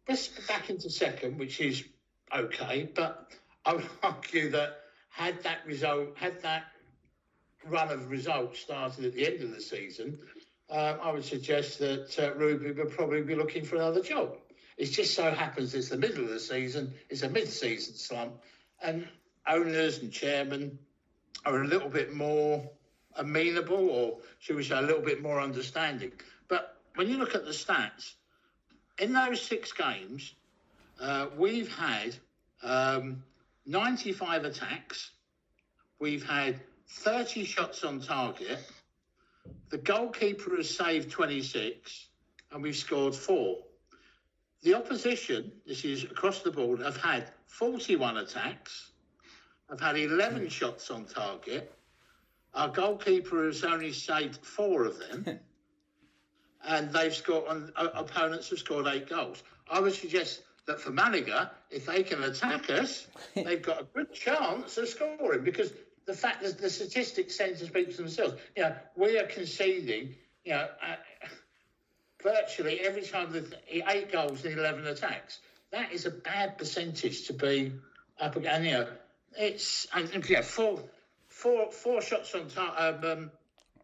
Let's go back into second, which is okay, but I would [laughs] argue that had that result, had that run of results started at the end of the season, um, I would suggest that uh, Rubi would probably be looking for another job. It just so happens it's the middle of the season, it's a mid-season slump, and owners and chairmen are a little bit more amenable, or should we say, a little bit more understanding. But when you look at the stats, in those six games, uh, we've had um, 95 attacks, we've had 30 shots on target, the goalkeeper has saved 26, and we've scored four. The opposition, this is across the board, have had 41 attacks, have had 11 shots on target. Our goalkeeper has only saved four of them, [laughs] and they've scored. And uh, opponents have scored eight goals. I would suggest that for Malaga, if they can attack us, [laughs] they've got a good chance of scoring because the fact that the statistics tend to speak for themselves. You know, we are conceding. You know. Uh, virtually every time the eight goals and 11 attacks. That is a bad percentage to be up against. You know, it's and yeah, four, four, four shots on target, um,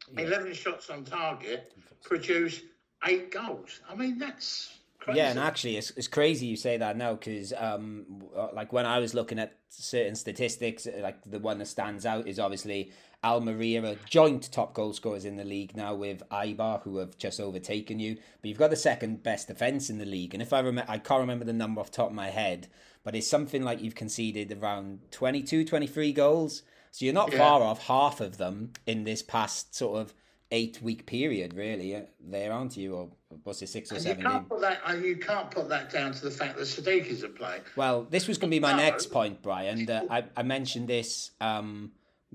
um, 11 shots on target produce eight goals. I mean, that's crazy.
Yeah, and actually, it's, it's crazy you say that now because, um, like when I was looking at certain statistics, uh, like the one that stands out is obviously Almeria are joint top goal scorers in the league now with Eibar, who have just overtaken you. But you've got the second best defense in the league, and if I remember, I can't remember the number off the top of my head, but it's something like you've conceded around 22, 23 goals. So you're not
Yeah.
far off half of them in this past sort of eight week period, really. uh, There, aren't you? Or was it, six or
And you
seven?
can't put that. And you can't put that down to the fact that Sadiq isn't playing.
Well, this was going to be my
No.
next point, Brian. That I, I mentioned this um,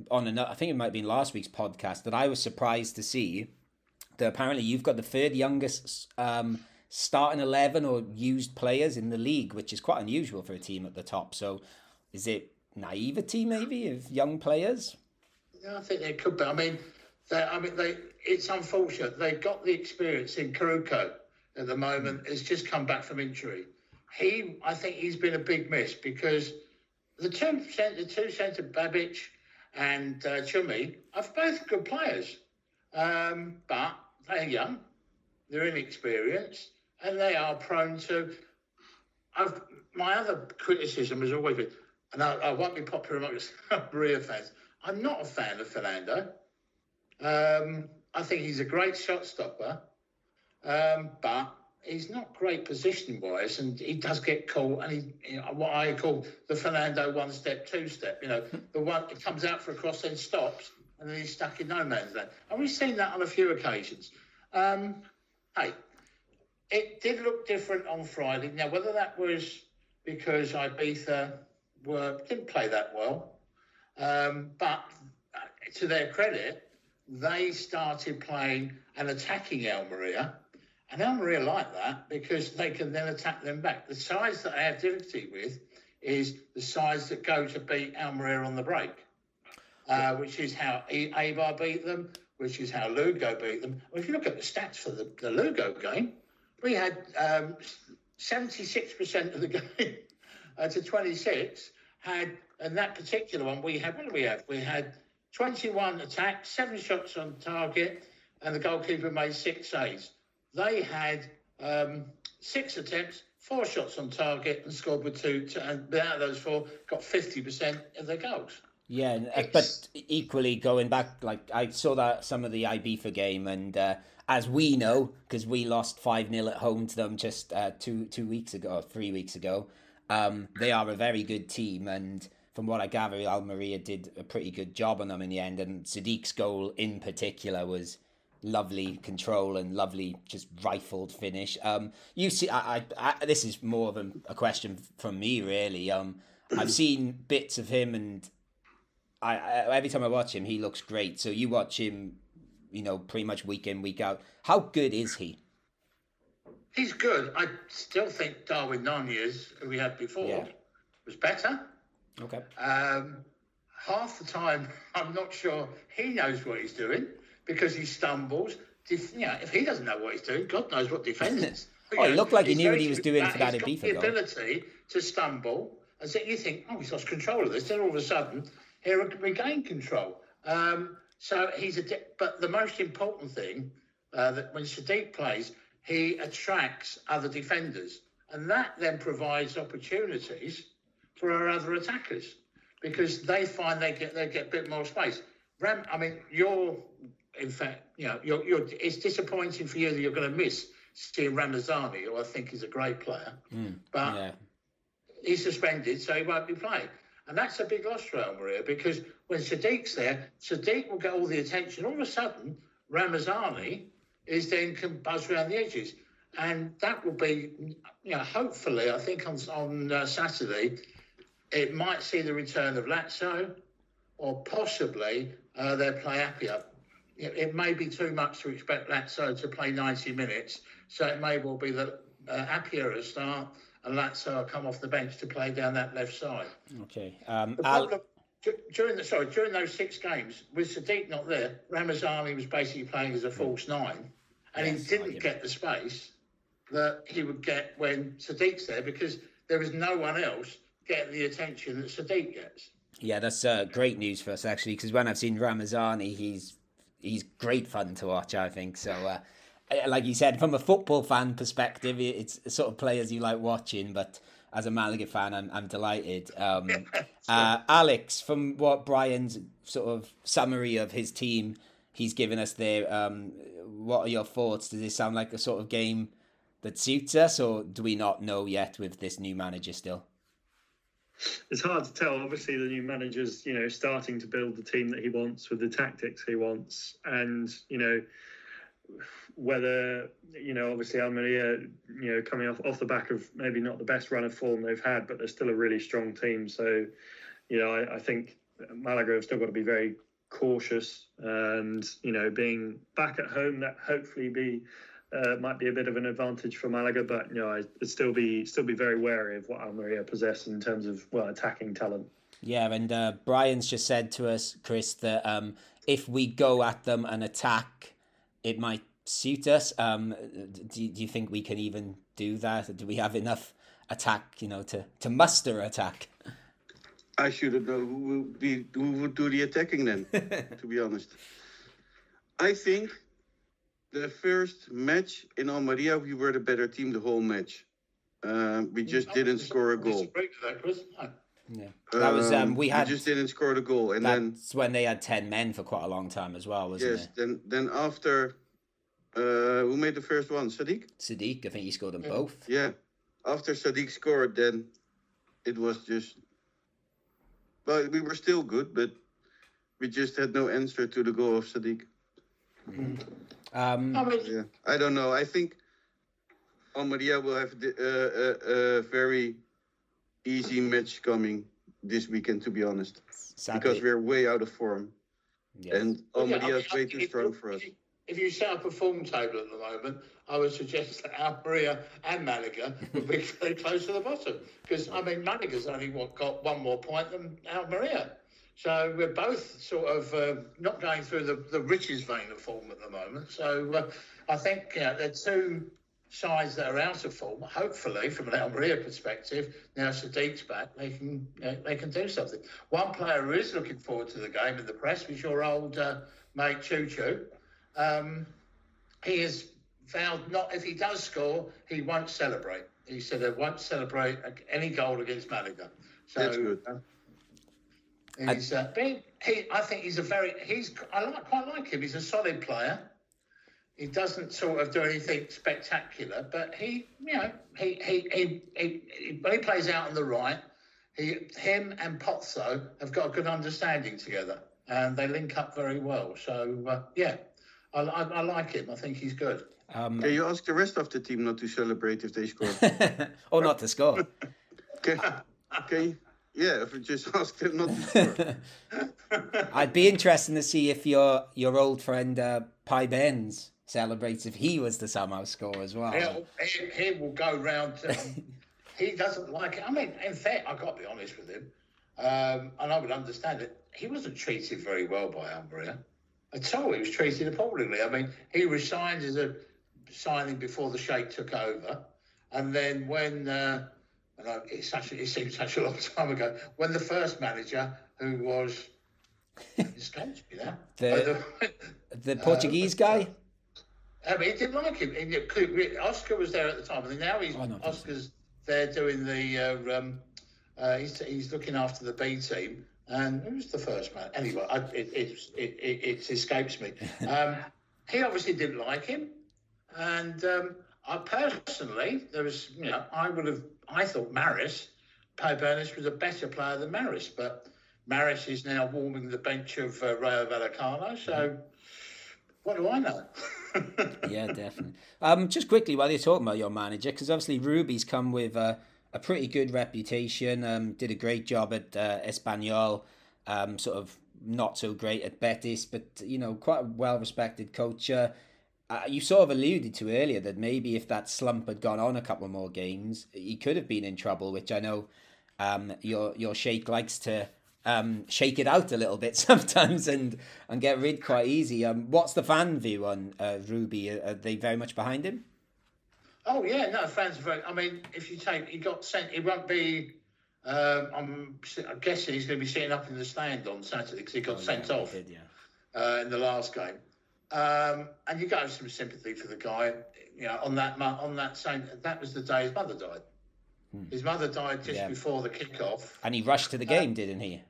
on another, I think it might have been last week's podcast, that I was surprised to see that apparently you've got the third youngest um, starting 11 or used players in the league, which is quite unusual for a team at the top. So is it naivety maybe of young players?
Yeah, I think they could be. I mean, they, I mean, they. It's unfortunate they got the experience in Caruco at the moment. Has just come back from injury. He, I think, he's been a big miss because the two centre, the two centre Babic and uh, Chumi are both good players. Um, but they're young, they're inexperienced, and they are prone to. I've, my other criticism has always been, and I, I won't be popular amongst [laughs] Maria fans. I'm not a fan of Fernando. Um, I think he's a great shot stopper, um, but he's not great position wise, and he does get caught. And he, you know, what I call the Fernando one step, two step. You know, the one it comes out for a cross, then stops, and then he's stuck in no man's land. And we've seen that on a few occasions. Um, hey, it did look different on Friday. Now, whether that was because Ibiza were didn't play that well, um, but to their credit, they started playing and attacking Almeria. And Almeria like that because they can then attack them back. The sides that I have difficulty with is the sides that go to beat Almeria on the break, uh, which is how Eibar beat them, which is how Lugo beat them. Well, if you look at the stats for the, the Lugo game, we had um, 76% of the [laughs] game uh, to 26 had, and that particular one, we had, what do we have? We had 21 attacks, seven shots on target, and the goalkeeper made six saves. They had um, six attempts, four shots on target, and scored with two, two and out of those four, got 50% of their goals.
Yeah, uh, but equally going back, like I saw that some of the Ibiza game, and uh, as we know, because we lost five 0 at home to them just uh, two two weeks ago, three weeks ago, um, they are a very good team, and from what I gather, Almeria did a pretty good job on them in the end, and Sadiq's goal in particular was lovely control and lovely just rifled finish. Um, you see, I, I, I this is more of a, a question from me really. Um, I've [clears throat] seen bits of him and I, I every time I watch him, he looks great. So you watch him, you know, pretty much week in week out. How good is he?
He's good. I still think Darwin Nunez, who we had before,
Yeah.
was better.
Okay.
Um, half the time, [laughs] I'm not sure he knows what he's doing because he stumbles. Def- you know, if he doesn't know what he's doing, God knows what defenders. [laughs]
Oh, he looked like he knew what he was doing for that Ibiza
the
goal.
ability to stumble, and so you think, oh, he's lost control of this. Then all of a sudden, here he regained control. Um, so he's a. Di- but the most important thing uh, that when Sadiq plays, he attracts other defenders, and that then provides opportunities for our other attackers because they find they get they get a bit more space. Ram, I mean, you're in fact, you know, you're, you're it's disappointing for you that you're going to miss seeing Ramazani, who I think is a great player, but
Yeah.
he's suspended, so he won't be playing. And that's a big loss for Almeria because when Sadiq's there, Sadiq will get all the attention. All of a sudden, Ramazani is then can buzz around the edges. And that will be, you know, hopefully, I think on, on uh, Saturday, it might see the return of Lazio or possibly uh, they'll play Appiah. It, it may be too much to expect Lazio to play 90 minutes, so it may well be that uh, Appiah will start and Lazio will come off the bench to play down that left side.
Okay. Um,
The problem during the sorry during those six games with Sadiq not there, Ramazani was basically playing as a false nine, and
Yes,
he didn't
get
get the space that he would get when Sadiq's there because there was no one else getting the attention that Sadiq gets.
Yeah, that's uh, great news for us actually, because when I've seen Ramazani, he's he's great fun to watch. I think so. Uh, like you said, from a football fan perspective, it's sort of players you like watching. But as a Malaga fan, I'm I'm delighted. Um, [laughs] uh, Alex, from what Brian's sort of summary of his team he's given us there, um, what are your thoughts? Does this sound like a sort of game that suits us, or do we not know yet with this new manager still? [laughs]
it's hard to tell. Obviously, the new manager's you know starting to build the team that he wants with the tactics he wants, and you know whether you know obviously Almeria you know coming off off the back of maybe not the best run of form they've had, but they're still a really strong team. So you know I, I think Malaga have still got to be very cautious, and you know being back at home that hopefully be uh, might be a bit of an advantage for Malaga, but you know, I would still be still be very wary of what Almeria possess in terms of well attacking talent.
Yeah, and uh, Brian's just said to us, Chris, that um, if we go at them and attack, it might suit us. Um, do, do you think we can even do that? Do we have enough attack, you know, to, to muster attack?
I shouldn't know who would be who would do the attacking then. [laughs] to be honest, I think the first match in Almeria, we were the better team the whole match. Uh, we just didn't score a goal.
That, Chris.
Yeah. That was um, we had
just didn't score the goal, and then
that's when they had ten men for quite a long time as well, wasn't
yes,
it?
then then after, uh, who made the first one? Sadiq.
Sadiq, I think he scored them both.
Yeah, after Sadiq scored, then it was just. Well, we were still good, but we just had no answer to the goal of Sadiq.
Um,
I
Yeah, I don't know. I think Almeria will have the, uh, uh, a very easy match coming this weekend, to be honest,
sadly,
because we're way out of form,
yeah.
and
Well, yeah, I
Almeria
mean,
is way
I
too strong for us.
If you set up a form table at the moment, I would suggest that Almeria and Malaga would be very [laughs] close to the bottom. Because, I mean, Malaga's only what, got one more point than Almeria. So we're both sort of uh, not going through the, the richest vein of form at the moment. So uh, I think uh, they're two sides that are out of form. Hopefully, from an Almeria perspective, now Sadiq's back, they can uh, they can do something. One player who is looking forward to the game in the press was your old uh, mate Choo Choo. Um, he has vowed not if he does score, he won't celebrate. He said he won't celebrate any goal against Malaga. So
That's good.
Uh, he's, uh, he, he, I think he's a very he's I like, quite like him. He's a solid player. He doesn't sort of do anything spectacular, but he, you know, he he he, he, he when he plays out on the right, he him and Pozo have got a good understanding together, and they link up very well. So uh, yeah, I, I, I like him. I think he's good.
Um,
Can you ask the rest of the team not to celebrate if they score? [laughs]
or not to score. [laughs]
Okay, okay, yeah, if we just [laughs] ask them not to. [laughs] [laughs]
I'd be interested to see if your your old friend uh, Peybernes celebrates if he was to somehow score as well.
He'll, he, he will go round. Um, he doesn't like it. I mean, in fact, I've got to be honest with him, um, and I would understand it. He wasn't treated very well by Almeria at all. He was treated appallingly. I mean, he resigned as a signing before the Sheikh took over, and then when. Uh, I, it's such a, it seems such a long [laughs] time ago when the first manager who was escapes me now
The-
But
The [laughs] [laughs] Portuguese guy.
I mean, he didn't like him. Could- Oscar was there at the time, and now he's
Oh, no.
Oscar's there doing the. Uh, um, uh, he's, he's looking after the B team, and who's the first man? Anyway, I, it, it, it, it, it escapes me. Um, he obviously didn't like him, and um, I personally, there was, you know, I would have, I thought Maras, Pay Bernis was a better player than Maras, but Maras is now warming the bench of uh, Rayo Vallecano, so what do I know? [laughs]
Yeah, definitely. Um, just quickly while you're talking about your manager, because obviously Rubi's come with a, a pretty good reputation. Um, did a great job at uh, Espanyol. Um, sort of not so great at Betis, but you know, quite a well respected coach. Uh, uh, you sort of alluded to earlier that maybe if that slump had gone on a couple more games, he could have been in trouble. Which I know um, your your sheikh likes to um, shake it out a little bit [laughs] sometimes and and get rid quite easy. Um, what's the fan view on uh, Rubi? Are, are they very much behind him?
Oh yeah, no fans are very. I mean, if you take, he got sent. He won't be. Um, I'm, I'm guessing he's going to be sitting up in the stand on Saturday because he got sent
Oh, Yeah,
off
did, yeah.
uh, in the last game. Um, and you got some sympathy for the guy. You know, on that on that same that was the day his mother died. His mother died just
Hmm. Yeah.
before the kickoff.
And he rushed to the game, didn't he?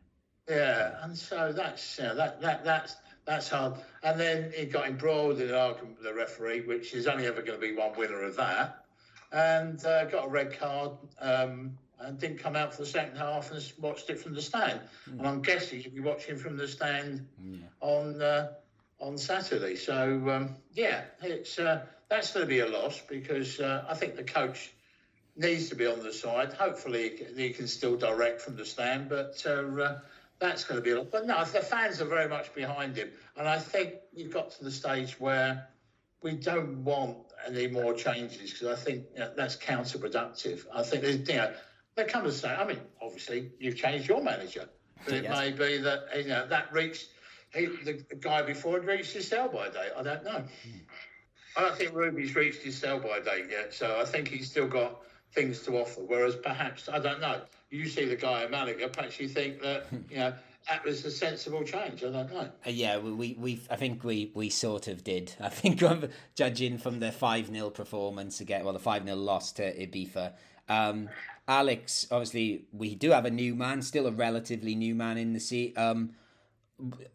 Yeah, and so that's you know, that that that's that's hard. And then he got embroiled in an argument with the referee, which is only ever going to be one winner of that, and uh, got a red card. Um, and didn't come out for the second half and watched it from the stand. And I'm guessing you'll be watching from the stand on uh, on Saturday. So um, yeah, it's uh, that's going to be a loss because uh, I think the coach needs to be on the side. Hopefully, he can- still direct from the stand, but uh, uh, that's going to be a lot. But no, the fans are very much behind him, and I think you've got to the stage where we don't want any more changes because I think you know, that's counterproductive. I think there's, you know, there comes a stage. I mean, obviously, you've changed your manager, but it
Yes.
may be that you know that reached. He, the, the guy before had reached his sell-by date. I don't know. I don't think Rubi's reached his sell-by date yet, so I think he's still got things to offer. Whereas perhaps I don't know. You see the guy in Malaga, perhaps you think that [laughs] you know that was a sensible change. I don't know.
Uh, yeah, we, we we I think we we sort of did. I think [laughs] judging from the five 0 performance again, well, the five 0 loss to Ibiza. Um, Alex, obviously, we do have a new man, still a relatively new man in the seat. Um,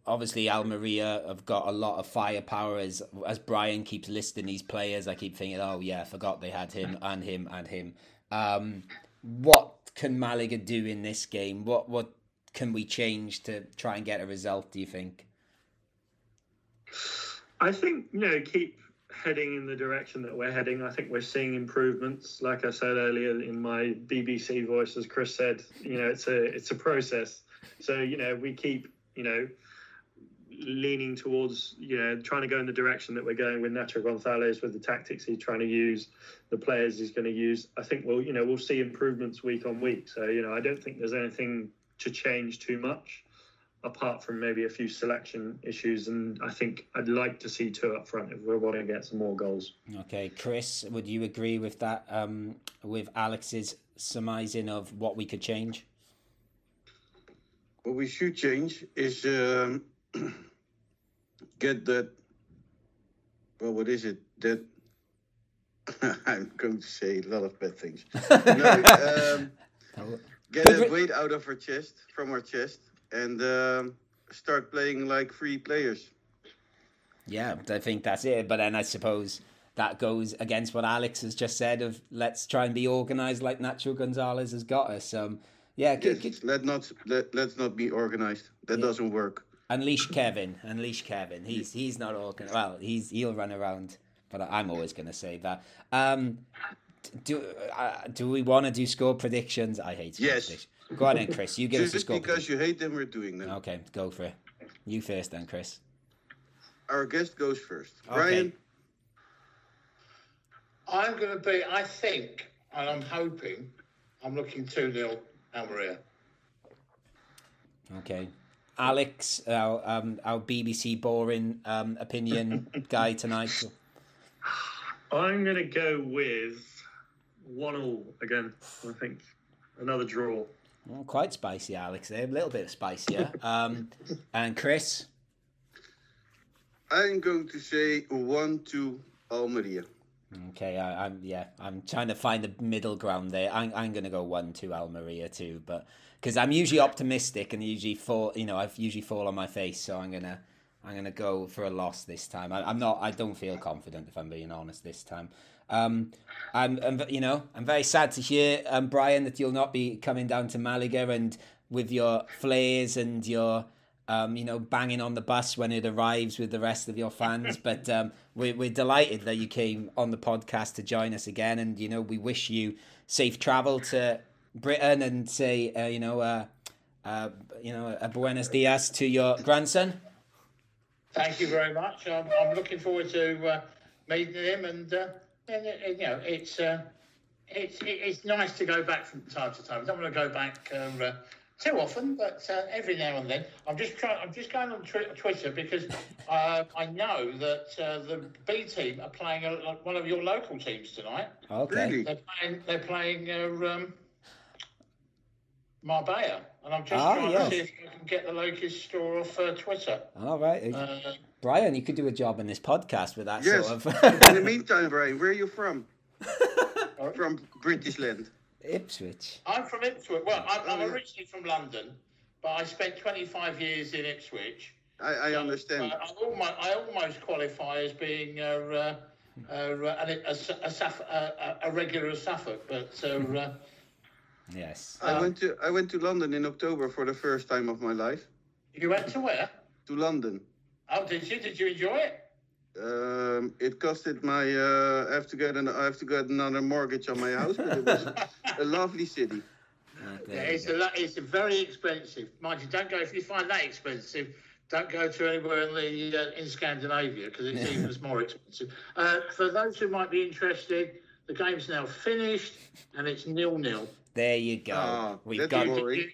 obviously, Almeria have got a lot of firepower. As as Brian keeps listing these players, I keep thinking, oh yeah, I forgot they had him and him and him. Um, what can Malaga do in this game? What what can we change to try and get a result? Do you think?
I think you know keep heading in the direction that we're heading. I think we're seeing improvements. Like I said earlier in my BBC voice, as Chris said, you know it's a it's a process. So you know we keep you know leaning towards you know trying to go in the direction that we're going with Nacho Gonzalez with the tactics he's trying to use, the players he's going to use. I think we'll you know we'll see improvements week on week. So you know I don't think there's anything to change too much, apart from maybe a few selection issues. And I think I'd like to see two up front if we're wanting to get some more goals.
Okay, Chris, would you agree with that? Um, with Alex's surmising of what we could change?
What we should change is um, [clears throat] get that. Well, what is it? That [laughs] I'm going to say a lot of bad things. [laughs] no, um, get that weight out of our chest, from our chest, and um, start playing like free players.
Yeah, I think that's it. But then I suppose that goes against what Alex has just said of let's try and be organized like Nacho Gonzalez has got us. Um, yeah,
yes, c- c- let not let, let's not be organized. That yeah. doesn't work.
Unleash Kevin. Unleash Kevin. He's he's not organized. Well, he's he'll run around, but I'm always going to say that. Um, do uh, do we want to do score predictions? I hate score
yes.
predictions. Go on then, Chris. You give
Just
us a score.
because you hate them, we're doing them.
Okay, go for it. You first, then, Chris.
Our guest goes first.
Okay.
Brian.
I'm going to be. I think, and I'm hoping, I'm looking two 0 Almeria.
Okay. Alex, our um, our BBC boring um, opinion [laughs] guy tonight.
I'm going to go with one all again. I think another draw.
Well, quite spicy, Alex. There, a little bit spicier. um, and Chris,
I'm going to say one to Almeria.
Okay, I, am yeah, I'm trying to find the middle ground there. I'm I'm to go one to Almeria too, but because I'm usually optimistic and usually fall, you know, I've usually fall on my face, so I'm gonna I'm gonna go for a loss this time. I, am not. I don't feel confident if I'm being honest this time. Um, I'm, I'm, you know, I'm very sad to hear, um, Brian, that you'll not be coming down to Malaga and with your flares and your, um, you know, banging on the bus when it arrives with the rest of your fans. but um, we're, we're delighted that you came on the podcast to join us again, and you know, we wish you safe travel to Britain and say, uh, you know, uh, uh, you know, a Buenos Dias to your grandson.
Thank you very much. I'm, I'm looking forward to uh, meeting him and uh, and, you know, it's uh, it's it's nice to go back from time to time. I don't want to go back uh, uh, too often, but uh, every now and then. I'm just trying. I'm just going on Twitter because [laughs] uh, I know that uh, the B team are playing a, one of your local teams tonight.
Okay.
Really?
They're playing. They're playing um, Marbella, and I'm just
Ah,
trying
yes.
to see if I can get the locust store off Twitter.
All right.
Uh,
Brian, you could do a job in this podcast with that
Yes.
sort
In the meantime, Brian, where are you from? [laughs] from British land.
Ipswich.
I'm from Ipswich. Well, I'm, I'm originally from London, but I spent 25 years in Ipswich.
I, I
So,
understand.
uh, I, almost, I almost qualify as being a, uh, uh, a, a, a, a, a regular of Suffolk, but uh, uh,
Yes.
I went to I went to London in October for the first time of my life.
you went to where?
To London.
Oh, did you? Did you enjoy it?
Um, it costed my. Uh, I have to get an. I have to get another mortgage on my house, but it was a lovely city.
Uh,
Yeah,
there
it's
go.
a, lo- it's a very expensive. Mind you, don't go if you find that expensive. Don't go to anywhere in the uh, in Scandinavia because it's even [laughs] more expensive. Uh, for those who might be interested, the game's now finished and it's nil nil.
There you go.
Ah,
We've
that's
got.
good. Boring.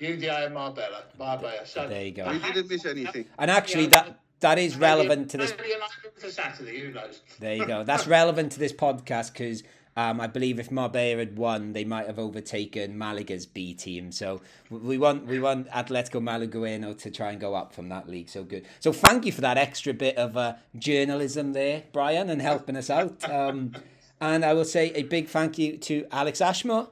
UDA and Marbella, Marbella. So
There you go.
We didn't miss anything.
And actually,
Yeah.
that that is relevant to this.
Maybe an for Saturday. Who knows?
There you go. [laughs] That's relevant to this podcast because Um, I believe if Marbella had won, they might have overtaken Malaga's B team. So we want we want Atletico Malagueno to try and go up from that league. So good. So thank you for that extra bit of uh, journalism there, Brian, and helping us out. [laughs] Um, and I will say a big thank you to Alex Ashmore.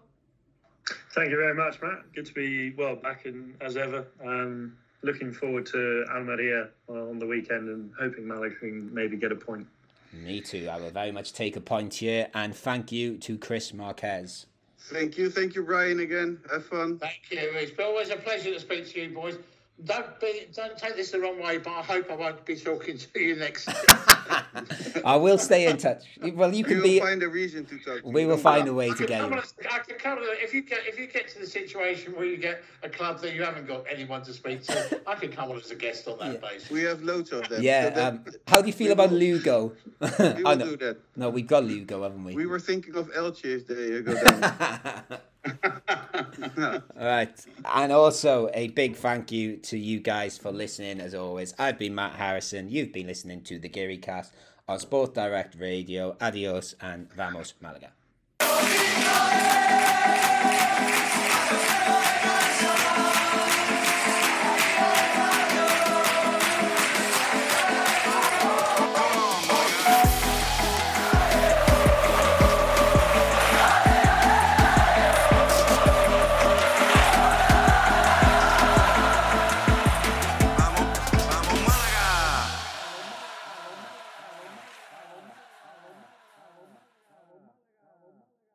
Thank you very much, Matt. Good to be well back in as ever. Um, looking forward to Almeria uh, on the weekend and hoping Malaga can maybe get a point.
Me too. I will very much take a point here. And thank you to Chris Marquez.
Thank you. Thank you, Brian, again. Have fun.
Thank you. It's always a pleasure to speak to you, boys. Don't be, don't take this the wrong way, but I hope I won't be talking to you next. [laughs]
I will stay in touch. Well, you
We
can
will
be.
find a reason to talk. To
We
you.
will find a way
I
to get
come
you.
on a- I can come on if you get if you get to the situation where you get a club that you haven't got anyone to speak to, I can come on as a guest on that basis.
We have loads of them.
Yeah.
So that-
Um, how do you feel
we
about
will-
Lugo?
We [laughs]
oh,
will
no.
do that.
no, we've got Lugo, haven't we?
We were thinking of Elche if they go [laughs] down.
All [laughs] right. And also a big thank you to you guys for listening as always. I've been Matt Harrison. You've been listening to the Geary Cast on Sport Direct Radio. Adios and Vamos Malaga.